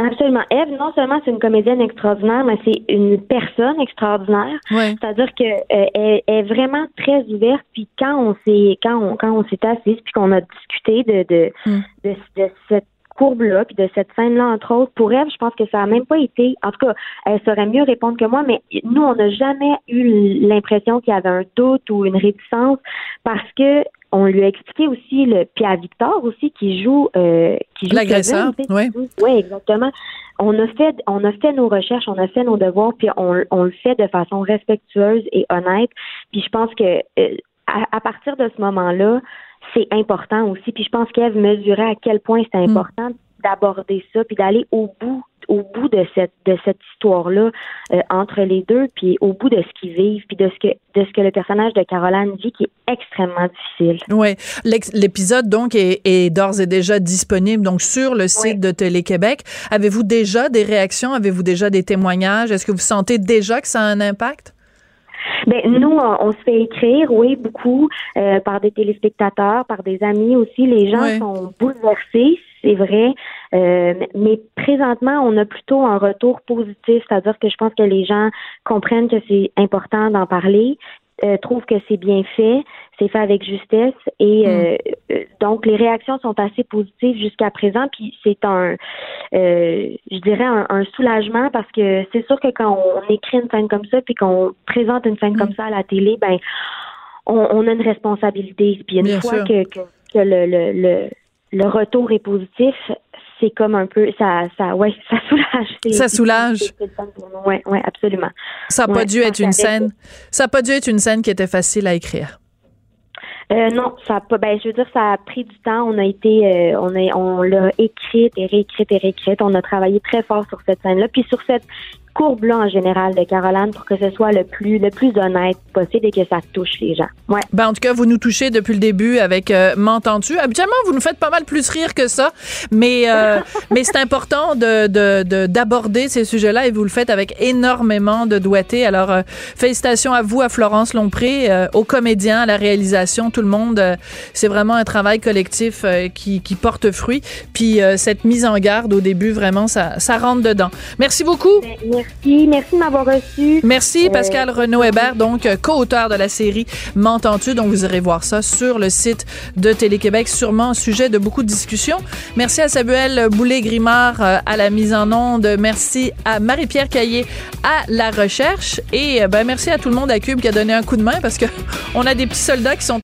Absolument. Eve, non seulement c'est une comédienne extraordinaire, mais c'est une personne extraordinaire. C'est-à-dire que euh, elle, est vraiment très ouverte. Puis quand on s'est quand on quand on s'est assis puis qu'on a discuté de de, mm. de, de cette courbe-là, puis de cette scène-là, entre autres, pour Eve, je pense que ça a même pas été, en tout cas, elle saurait mieux répondre que moi, mais nous, on n'a jamais eu l'impression qu'il y avait un doute ou une réticence parce que on lui a expliqué aussi le puis à Victor aussi qui joue euh, qui joue l'agresseur. Oui, ouais, exactement. On a fait on a fait nos recherches, on a fait nos devoirs, puis on, on le fait de façon respectueuse et honnête. Puis je pense que euh, à, à, partir de ce moment-là, c'est important aussi. Puis je pense qu'Ève mesurait à quel point c'est mm. important d'aborder ça, puis d'aller au bout au bout de cette de cette histoire-là euh, entre les deux, puis au bout de ce qu'ils vivent, puis de ce que de ce que le personnage de Caroline dit, qui est extrêmement difficile. Oui, l'épisode donc est, est d'ores et déjà disponible donc sur le site de Télé-Québec. Avez-vous déjà des réactions? Avez-vous déjà des témoignages? Est-ce que vous sentez déjà que ça a un impact? Ben nous, on, se fait écrire, oui, beaucoup euh, par des téléspectateurs, par des amis aussi. Les gens sont bouleversés c'est vrai. Euh, mais présentement, on a plutôt un retour positif, c'est-à-dire que je pense que les gens comprennent que c'est important d'en parler, euh, trouvent que c'est bien fait, c'est fait avec justesse et mm. euh, euh, donc les réactions sont assez positives jusqu'à présent. Puis c'est un, je dirais un, soulagement parce que c'est sûr que quand on écrit une scène comme ça puis qu'on présente une scène comme mm. ça à la télé, ben on, a une responsabilité. Puis une fois que, que, que le, le le retour est positif, c'est comme un peu ça ça ouais ça soulage ça soulage ouais ouais absolument ça n'a pas dû être une scène ça a pas dû être une scène qui était facile à écrire euh, non, ça a pas. Ben, je veux dire, ça a pris du temps. On a été, euh, on est, on l'a écrite et réécrite et réécrite. On a travaillé très fort sur cette scène-là, puis sur cette courbe-là en général de Caroline pour que ce soit le plus le plus honnête possible et que ça touche les gens. Ouais. Ben, en tout cas, vous nous touchez depuis le début avec euh, M'entends-tu? Habituellement, vous nous faites pas mal plus rire que ça, mais euh, mais c'est important de d'aborder ces sujets-là et vous le faites avec énormément de doigté. Alors, euh, félicitations à vous, à Florence Lompré, aux comédiens, à la réalisation, tout le monde. c'est vraiment un travail collectif qui, qui porte fruit. Puis cette mise en garde au début, vraiment, ça, ça rentre dedans. Merci beaucoup. Ben, Merci. Merci de m'avoir reçu. Merci, euh, Pascal Renaud Hébert, donc co-auteur de la série M'entends-tu? Donc, vous irez voir ça sur le site de Télé-Québec, sûrement sujet de beaucoup de discussions. Merci à Samuel Boulay-Grimard euh, à la mise en onde. Merci à Marie-Pierre Caillé à la recherche. Et euh, ben, merci à tout le monde à Cube qui a donné un coup de main parce que on a des petits soldats qui sont